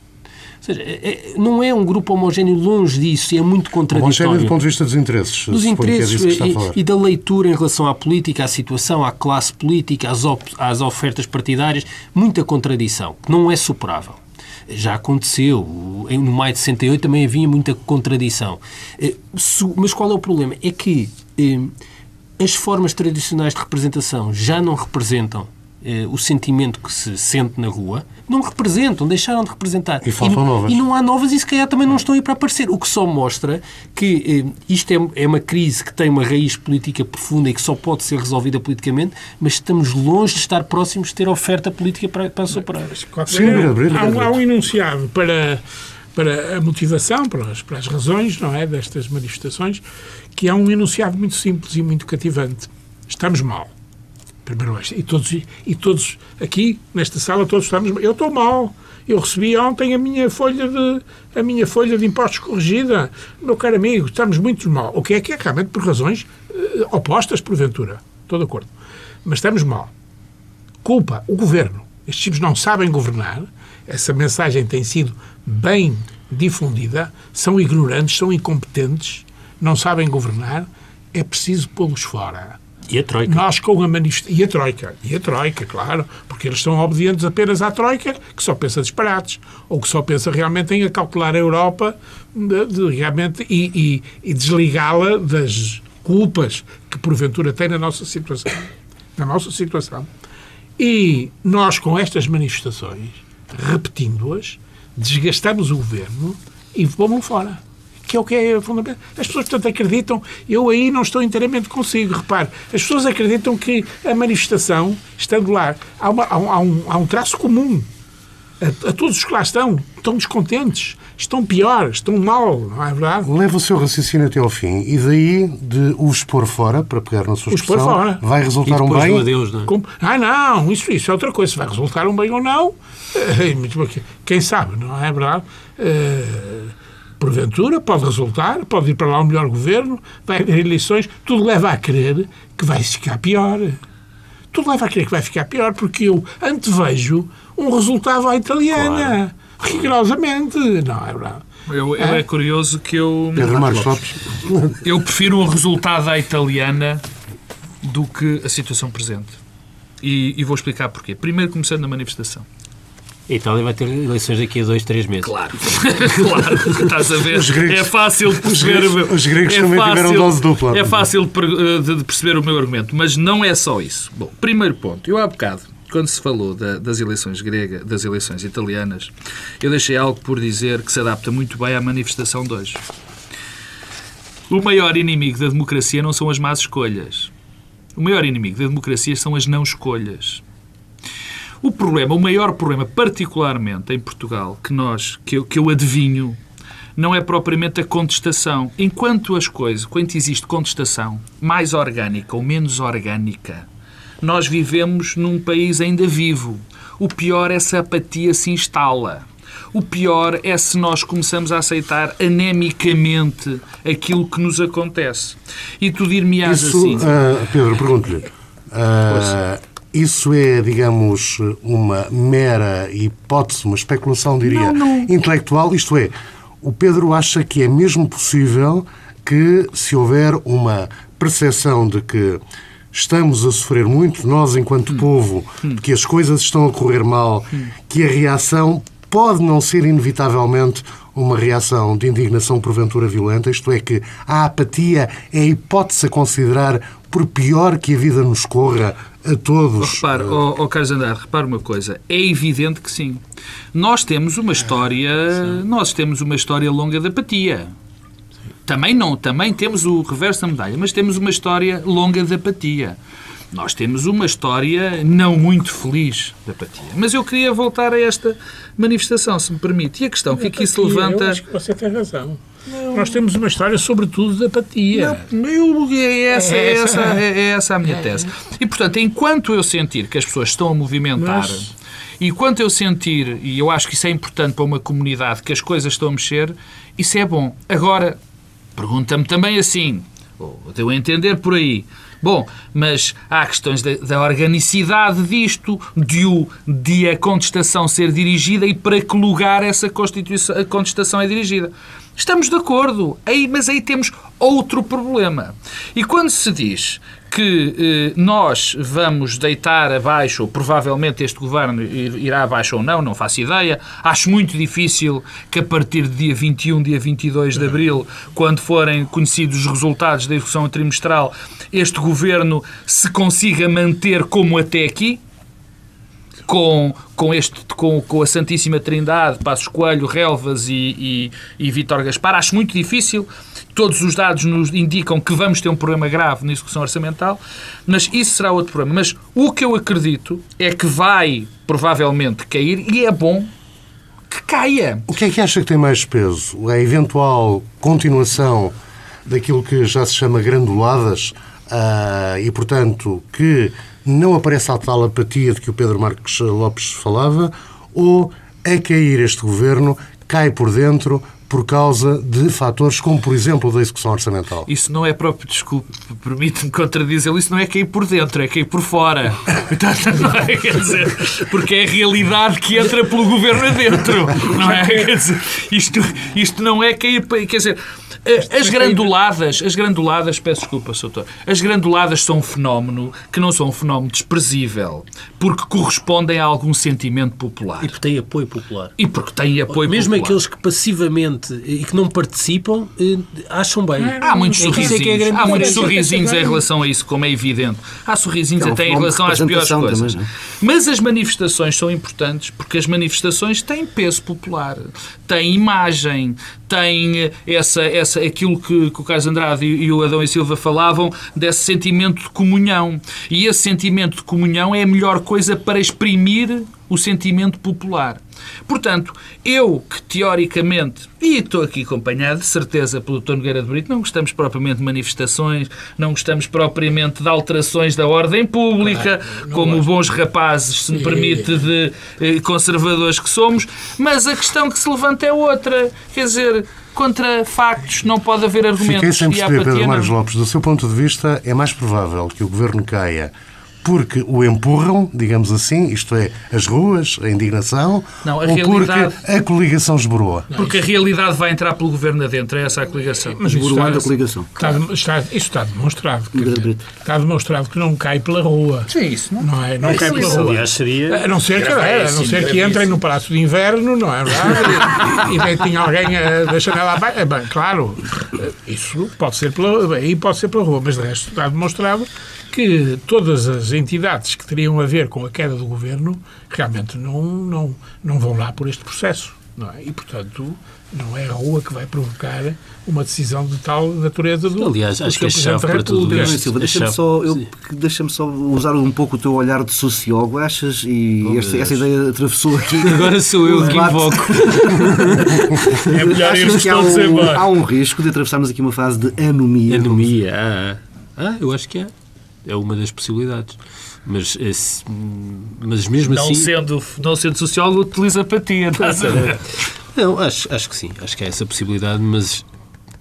E: Ou seja, é- é- não é um grupo homogéneo longe disso, é muito contraditório
B: Homogéneo do ponto de vista dos interesses.
E: dos
B: é
E: interesses
B: a
E: e, e da leitura em relação à política, à situação, à classe política, às, às ofertas partidárias, muita contradição, que não é superável. Já aconteceu, no maio de 68 também havia muita contradição. Eh, Mas qual é o problema? É que eh, as formas tradicionais de representação já não representam eh, o sentimento que se sente na rua, não representam, deixaram de representar.
B: E faltam novas.
E: E não há novas e se calhar também não estão aí para aparecer. O que só mostra que eh, isto é, é uma crise que tem uma raiz política profunda e que só pode ser resolvida politicamente, mas estamos longe de estar próximos de ter oferta política para, para superar.
B: Sim,
C: há, um, há um enunciado para, para a motivação, para as, para as razões não é, destas manifestações, que é um enunciado muito simples e muito cativante. Estamos mal. Primeiro este. E todos, e todos aqui, nesta sala, todos estamos. Eu estou mal. Eu recebi ontem a minha folha de, a minha folha de impostos corrigida. Meu caro amigo, estamos muito mal. O que é que é realmente por razões eh, opostas, porventura. Estou de acordo. Mas estamos mal culpa o governo. Estes tipos não sabem governar. Essa mensagem tem sido bem difundida. São ignorantes, são incompetentes, não sabem governar. É preciso pô-los fora.
E: E a Troika?
C: Nós com a manifestação. E a Troika. E a Troika, claro. Porque eles são obedientes apenas à Troika, que só pensa disparates. Ou que só pensa realmente em acautelar a Europa de, de realmente, e, e- e desligá-la das culpas que porventura tem na nossa situação. Na nossa situação. E nós, com estas manifestações, repetindo-as, desgastamos o governo e pomos-lo fora. Que é o que é fundamental. As pessoas, portanto, acreditam. Eu aí não estou inteiramente consigo. Repare, as pessoas acreditam que a manifestação, estando lá, há, uma- há um- há um, há um traço comum. A, a todos os que lá estão, estão descontentes, estão pior, estão mal, não é verdade?
B: Leva o seu raciocínio até ao fim e daí de os pôr fora, para pegar na sua expressão,
C: fora.
B: vai
E: E
B: resultar um bem.
E: adeus, não é?
C: Como- Ah, não, isso, isso é outra coisa. Se vai resultar um bem ou não, eh, quem sabe, não é verdade? Eh, porventura, pode resultar, pode ir para lá um melhor governo, vai haver eleições, tudo leva a crer que vai ficar pior. Tudo leva a crer que vai ficar pior, porque eu antevejo um resultado à italiana. Rigorosamente, não é verdade?
D: Eu, eu é curioso que eu,
B: Pedro Marcos Lopes.
D: eu prefiro um resultado à italiana do que a situação presente. E, e vou explicar porquê. Primeiro, começando na manifestação.
E: A Itália vai ter eleições daqui a dois, três meses.
D: Claro. claro, estás a ver.
B: Os gregos-
D: é fácil de perceber.
B: gregos-
D: o meu-
B: os gregos
D: é
B: também tiveram dose dupla.
D: É fácil de per- de- de perceber o meu argumento, mas não é só isso. Bom, primeiro ponto. Eu há bocado, quando se falou da, das eleições gregas, das eleições italianas, eu deixei algo por dizer que se adapta muito bem à manifestação de hoje. O maior inimigo da democracia não são as más escolhas. O maior inimigo da democracia são as não escolhas. O problema, o maior problema, particularmente em Portugal, que nós, que eu, que eu adivinho, não é propriamente a contestação. Enquanto as coisas, quando existe contestação, mais orgânica ou menos orgânica, nós vivemos num país ainda vivo. O pior é se a apatia se instala. O pior é se nós começamos a aceitar anemicamente aquilo que nos acontece. E tu dir-me-ás assim.
B: ah, Pedro, pergunto-lhe. ah, isso é, digamos, uma mera hipótese, uma especulação, diria, intelectual? Isto é, o Pedro acha que é mesmo possível que, se houver uma percepção de que estamos a sofrer muito, nós enquanto povo, de que as coisas estão a correr mal, que a reação pode não ser inevitavelmente uma reação de indignação porventura violenta, isto é que a apatia é a hipótese a considerar por pior que a vida nos corra a todos.
D: Repare, oh, oh, Carlos Andrade, repare uma coisa. É evidente que sim. Nós temos uma história, nós temos uma história longa de apatia. Também não, também temos o reverso da medalha, mas temos uma história longa de apatia. Nós temos uma história não muito feliz de apatia. Mas eu queria voltar a esta manifestação, se me permite. E a questão que aqui se levanta...
C: Eu acho que você tem razão. Nós temos uma história, sobretudo, de apatia.
D: Eu, é, essa, é,
C: É
D: essa, é, é essa a minha tese. E, portanto, enquanto eu sentir que as pessoas estão a movimentar,
C: Mas-
D: e enquanto eu sentir, e eu acho que isso é importante para uma comunidade, que as coisas estão a mexer, isso é bom. Agora, pergunta-me também assim, ou deu a entender por aí, Bom, mas há questões da, da organicidade disto, de, o, de a contestação ser dirigida e para que lugar essa constituição, a contestação é dirigida. Estamos de acordo, aí, mas aí temos outro problema. E quando se diz que eh, nós vamos deitar abaixo, ou provavelmente este governo irá abaixo ou não, não faço ideia. Acho muito difícil que a partir de dia 21, dia 22 de abril, quando forem conhecidos os resultados da execução trimestral, este governo se consiga manter como até aqui, com, com, este, com, com a Santíssima Trindade, Passos Coelho, Relvas e, e, e Vítor Gaspar. Acho muito difícil. Todos os dados nos indicam que vamos ter um problema grave na execução orçamental, mas isso será outro problema. Mas o que eu acredito é que vai, provavelmente, cair e é bom que caia.
B: O que é que acha que tem mais peso? A eventual continuação daquilo que já se chama granduladas ah, e, portanto, que não aparece a tal apatia de que o Pedro Marques Lopes falava, ou a cair este governo cai por dentro por causa de fatores como, por exemplo, da execução orçamental?
D: Isso não é próprio, desculpe, permite-me contradizê-lo, isso não é cair por dentro, é cair por fora. Não é? Quer dizer, porque é a realidade que entra pelo governo adentro. Não é? Quer dizer, isto, isto não é cair. Quer dizer, as granduladas, as granduladas, peço desculpa, Soutor, as granduladas são um fenómeno que não são um fenómeno desprezível, porque correspondem a algum sentimento popular.
E: E porque tem apoio popular.
D: E porque têm apoio
E: Mesmo
D: popular.
E: aqueles que passivamente e que não participam eh, acham bem.
D: Há muitos
E: É é
D: sorrisinhos,
E: que é
D: há muitos sorrisinhos em relação a isso, como é evidente. Há sorrisinhos
A: É um
D: até em relação às piores coisas.
A: também, é?
D: Mas as manifestações são importantes porque as manifestações têm peso popular, têm imagem, têm essa, essa, aquilo que, que o Carlos Andrade e, e o Adão e Silva falavam, desse sentimento de comunhão. E esse sentimento de comunhão é a melhor coisa para exprimir o sentimento popular. Portanto, eu que teoricamente, e estou aqui acompanhado de certeza pelo Dr. Nogueira de Brito, não gostamos propriamente de manifestações, não gostamos propriamente de alterações da ordem pública, como bons rapazes, se me permite, de eh, conservadores que somos, mas a questão que se levanta é outra. Quer dizer, contra factos não pode haver argumentos.
B: Fiquei sem perceber, Pedro Marcos
D: não.
B: Lopes, do seu ponto de vista, é mais provável que o governo caia porque o empurram, digamos assim, isto é, as ruas, a indignação,
D: Não, a
B: ou
D: realidade-
B: porque a coligação esboroa.
D: Porque a realidade vai entrar pelo governo adentro, é essa a coligação.
C: Mas isso
A: Esboroando a coligação.
C: está, está, isso está demonstrado. dizer, está demonstrado que não cai pela rua.
D: Sim, isso não.
C: Não é? Não cai pela
E: Isso,
C: rua.
E: aliás, seria.
C: A não ser que, é, a não ser que entrem no Palácio de Inverno, não é verdade? E, e deitem alguém da janela abaixo. É, bem, claro, isso pode ser pela, aí pode ser pela rua, mas de resto está demonstrado que todas as entidades que teriam a ver com a queda do governo realmente não, não, não vão lá por este processo. Não é? E, portanto, não é a rua que vai provocar uma decisão de tal natureza do
E: Aliás,
C: do
E: acho que a chave para tudo isto-
A: deixa-me só, eu- deixa-me só usar um pouco o teu olhar de sociólogo. Achas, e
E: Oh,
A: esta, essa ideia atravessou aqui.
E: Agora sou eu que invoco.
C: É melhor
A: Achas
C: irmos
A: que há
C: todos
A: um,
C: embora.
A: há um risco de atravessarmos aqui uma fase de anomia?
E: Anomia. Ah, ah, eu acho que é. É uma das possibilidades. Mas, esse- mas mesmo
D: Não
E: assim.
D: sendo, não sendo sociólogo, utiliza patia. estás a ver?
E: Não, acho, acho que sim. Acho que há essa possibilidade, mas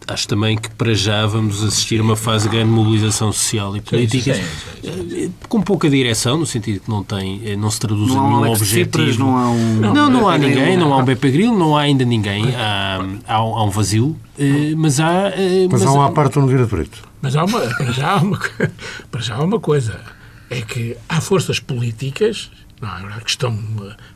E: acho também que para já vamos assistir a uma fase de grande mobilização social e política eh, com pouca direção, no sentido que não, tem, eh, não se traduz
A: Não
E: em
A: um
E: nenhum
A: Alex
E: objetivo.
A: Não há um...
E: Não, não há
A: nem
E: ninguém, não há um Beppe Grillo, não há ainda ninguém. Há, há, um- há um vazio, eh, mas há. eh,
B: Mas há um parte do Nogueira de Brito.
C: Mas há uma, para, já há uma, para já há uma coisa. É que há forças políticas não, é, que estão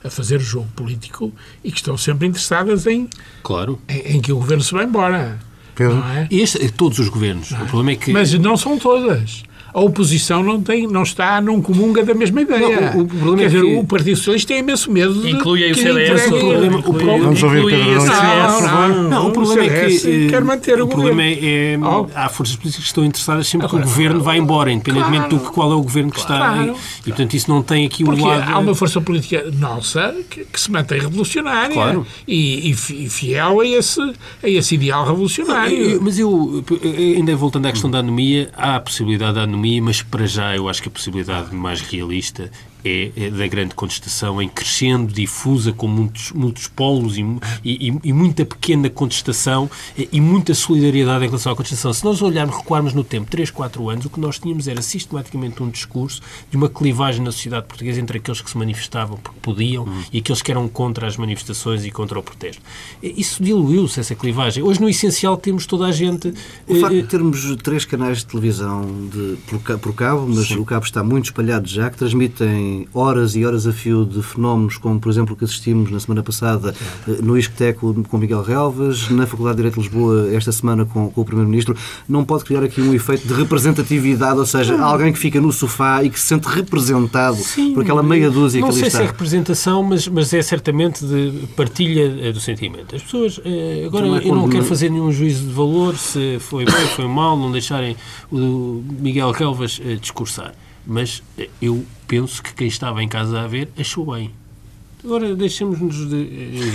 C: a fazer o jogo político e que estão sempre interessadas em,
E: Claro.
C: em, em que o governo se vá embora.
B: Pedro?
C: Não é?
E: E este, todos os governos. O problema é que.
C: Mas não são todas. A oposição não, tem, não está, não comunga da mesma ideia.
E: Não, o- o problema
C: Quer
E: é
C: dizer,
E: que-
C: o Partido Socialista tem imenso medo de
D: Inclui aí o
C: que
D: CDS.
E: o problema- o problema-
B: Vamos ouvir
D: inclui
B: Pedro Adão.
C: Não, não,
E: Não, o problema é que eh,
C: quer manter o,
E: o problema é, é
C: Oh.
E: há forças políticas que estão interessadas sempre que o governo vai embora, independentemente
C: claro.
E: do que qual é o governo que está
C: Claro.
E: aí. E portanto isso não tem aqui o
C: Porque
E: lado.
C: há uma força política nossa que, que se mantém revolucionária
E: Claro.
C: e, fi- fiel a esse, a esse ideal revolucionário.
E: Mas eu, eu- ainda voltando à questão da anomia, há a possibilidade da anomia, mas para já eu acho que a possibilidade mais realista é, é da grande contestação em crescendo, difusa, com muitos, muitos polos e, e- e- muita pequena contestação e, muita solidariedade em relação à contestação. Se nós olharmos, recuarmos no tempo, 3, 4 anos, o que nós tínhamos era sistematicamente um discurso de uma clivagem na sociedade portuguesa entre aqueles que se manifestavam porque podiam e aqueles que eram contra as manifestações e contra o protesto. Isso diluiu-se, essa clivagem. Hoje, no essencial, temos toda a gente...
A: O facto
E: eh,
A: de termos três canais de televisão de, por, por cabo, mas o cabo está muito espalhado já, que transmitem horas e horas a fio de fenómenos como, por exemplo, o que assistimos na semana passada eh, no Isqueteco com Miguel Relvas, na Faculdade de Direito de Lisboa esta semana com, com o Primeiro-Ministro, não pode criar aqui um efeito de representatividade, ou seja, alguém que fica no sofá e que se sente representado por aquela meia dúzia
E: não
A: que ali
E: sei
A: está.
E: se é representação, mas, mas é certamente de partilha eh, do sentimento. As pessoas, eh, agora
A: Não é
E: eu não quero fazer nenhum juízo de valor, se foi bem, foi mal, não deixarem o Miguel Relvas discursar. Mas eu penso que quem estava em casa a ver achou bem. Agora deixemos-nos de.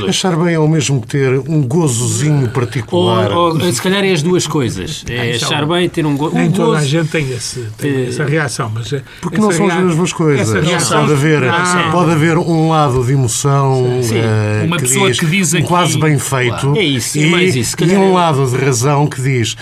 E: eh.
B: Achar bem é o mesmo que ter um gozozinho
E: Ou,
B: particular.
E: ou, se calhar é as duas coisas. É
C: é
E: achar
C: um-
E: bem, ter um, go
C: Nem
E: um
C: toda a
E: gozo.
C: gente tem, esse, tem
E: Eh,
C: essa reação. Mas eh,
B: Porque
C: essa
B: não são as mesmas coisas.
C: reação-
B: Pode haver,
C: Não.
B: pode haver um lado de emoção eh,
D: Uma pessoa que diz
B: um
D: aqui-
B: quase bem feito
E: Claro. É isso, é
B: e,
E: mais isso.
B: E um
E: é-
B: lado de razão que diz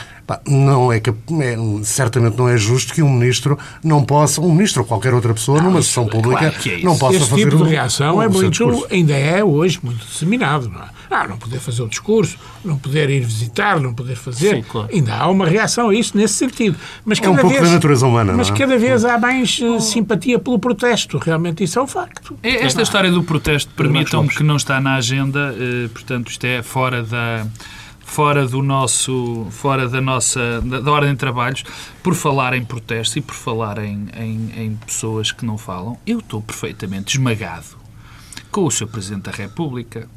B: não é, cap- é, certamente não é justo que um ministro não possa, um ministro ou qualquer outra pessoa, numa sessão pública,
E: claro que é
B: não possa
C: Esse
B: fazer
C: tipo
B: um-
C: de reação
B: um
C: é
B: seu
C: muito, ainda é hoje muito disseminado. Não, é? ah, não poder fazer o discurso, não poder ir visitar, não poder fazer.
E: Sim, claro.
C: Ainda há uma reação a isso nesse sentido. Mas
B: É um
C: cada
B: pouco
C: vez,
B: da natureza humana,
C: Mas
B: não é?
C: cada vez há mais eh, simpatia pelo protesto. Realmente isso é um facto.
D: É, Esta história do protesto, permitam-me que não está na agenda, eh, portanto, isto é fora da fora do nosso fora da nossa da, da ordem de trabalhos por falar em protesto e por falar em, em, em pessoas que não falam eu estou perfeitamente esmagado com o Sr. Presidente da República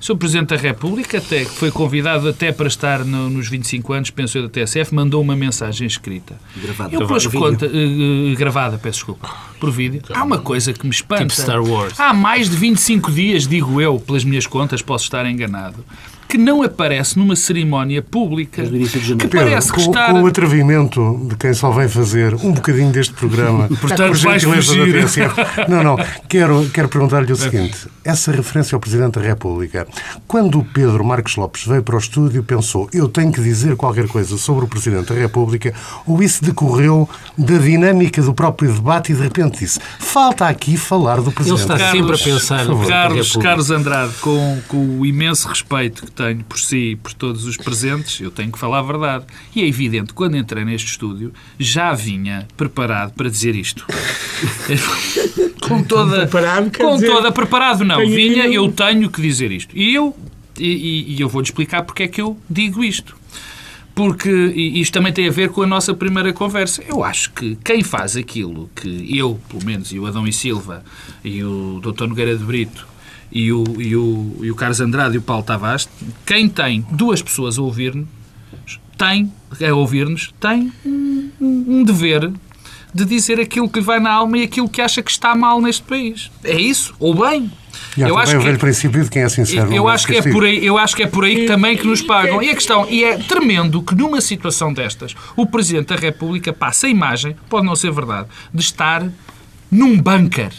D: o Sr. Presidente da República até que foi convidado até para estar no- nos 25 anos penso eu da TSF mandou uma mensagem escrita
A: Gravada.
D: eu pus
A: Vídeo.
D: conta eh, gravada peço desculpa por vídeo há uma coisa que me espanta
E: Tipo Star Wars.
D: Há mais de 25 dias, digo eu, pelas minhas contas, posso estar enganado, que não aparece numa cerimónia pública que parece que
B: com,
D: está...
B: com o atrevimento de quem só vem fazer um bocadinho deste programa,
D: Portanto,
B: por
D: vais
B: gentileza da
D: fugir.
B: TSF. Não, não, quero, quero perguntar-lhe o seguinte: essa referência ao Presidente da República, quando o Pedro Marcos Lopes veio para o estúdio, pensou eu tenho que dizer qualquer coisa sobre o Presidente da República, ou isso decorreu da dinâmica do próprio debate e de repente disse falta aqui falar do
E: Ele
B: Presidente.
E: está
B: da
E: sempre a pensar
D: Carlos. Carlos Andrade, com, com o imenso respeito que tenho por si e por todos os presentes, eu tenho que falar a verdade. E é evidente, que quando entrei neste estúdio, já vinha preparado para dizer isto. com toda...
C: Preparado,
D: com
C: dizer,
D: toda... Preparado não. Vinha, eu tenho que dizer isto. E eu, e, e- eu vou-lhe explicar porque é que eu digo isto. porque isto também tem a ver com a nossa primeira conversa. Eu acho que quem faz aquilo que eu, pelo menos, e o Adão e Silva, e o Dr. Nogueira de Brito, e o, e o, e o Carlos Andrade e o Paulo Tavares, quem tem duas pessoas a ouvir-nos, tem, a ouvir-nos, tem um, um dever de dizer aquilo que lhe vai na alma e aquilo que acha que está mal neste país. É isso? Ou bem?
B: E
D: eu acho que
B: princípio de quem é sincero.
D: eu acho que é por aí, eu acho que é por aí que também que nos pagam. E a questão, e é tremendo que numa situação destas, o Presidente da República passa a imagem, pode não ser verdade, de estar num bunker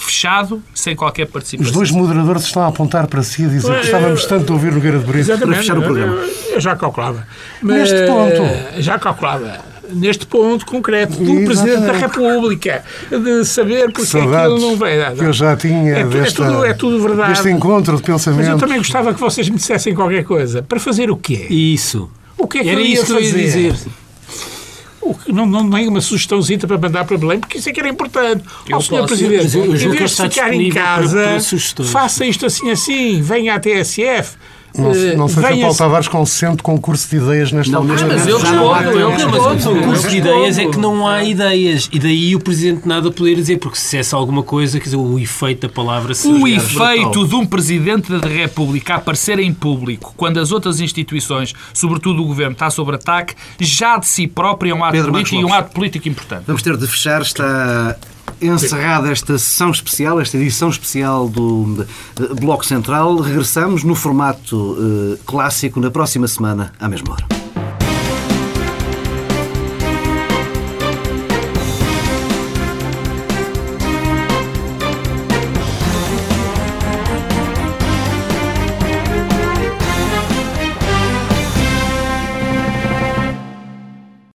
D: fechado, sem qualquer participação.
B: Os dois moderadores estão a apontar para si e a dizer que
C: Pois,
B: gostávamos tanto de ouvir Nogueira de Brito.
C: Exatamente.
A: fechar o programa.
C: Eu, eu já calculava.
B: Neste
C: Mas,
B: ponto.
C: Já calculava. Neste ponto concreto do
B: Exatamente.
C: Presidente da República, de saber porque é que ele
B: Saudades
C: não vai.
B: que eu já tinha
C: é, tu-
B: desta,
C: é, tudo, é tudo verdade.
B: deste encontro de
C: Mas
B: pensamento.
C: eu também gostava que vocês me dissessem qualquer coisa. Para fazer o quê?
E: Isso.
C: O que é que
E: Era
C: eu ia
E: isso que eu ia
C: fazer?
E: dizer.
C: O que- não, não tem uma sugestãozita para mandar para Belém, porque isso é que era importante.
D: Eu
C: Ó, Sr. Presidente,
E: mas eu- eu
C: em vez de ficar em
E: para-
C: casa,
E: para
C: faça isto assim assim, venha à TSF.
B: Não,
C: eh,
B: não sei se o
C: venha
B: Paulo Tavares consente concurso de ideias nesta
A: Não,
B: altura.
D: mas eu respondo, eu
E: mas o
D: respondo.
E: concurso de ideias é
D: respondo.
E: que não há ideias. E daí o Presidente nada poder dizer, porque se dissesse alguma coisa, quer dizer, o efeito da palavra seria
D: O efeito
E: brutal.
D: de um Presidente da República aparecer em público quando as outras instituições, sobretudo o Governo, está sob ataque, já de si próprio é um ato
A: Pedro Marcos
D: político e um ato político importante.
A: Vamos ter de fechar. Está encerrada esta sessão especial, esta edição especial do Bloco Central. Regressamos no formato eh, clássico na próxima semana, à mesma hora.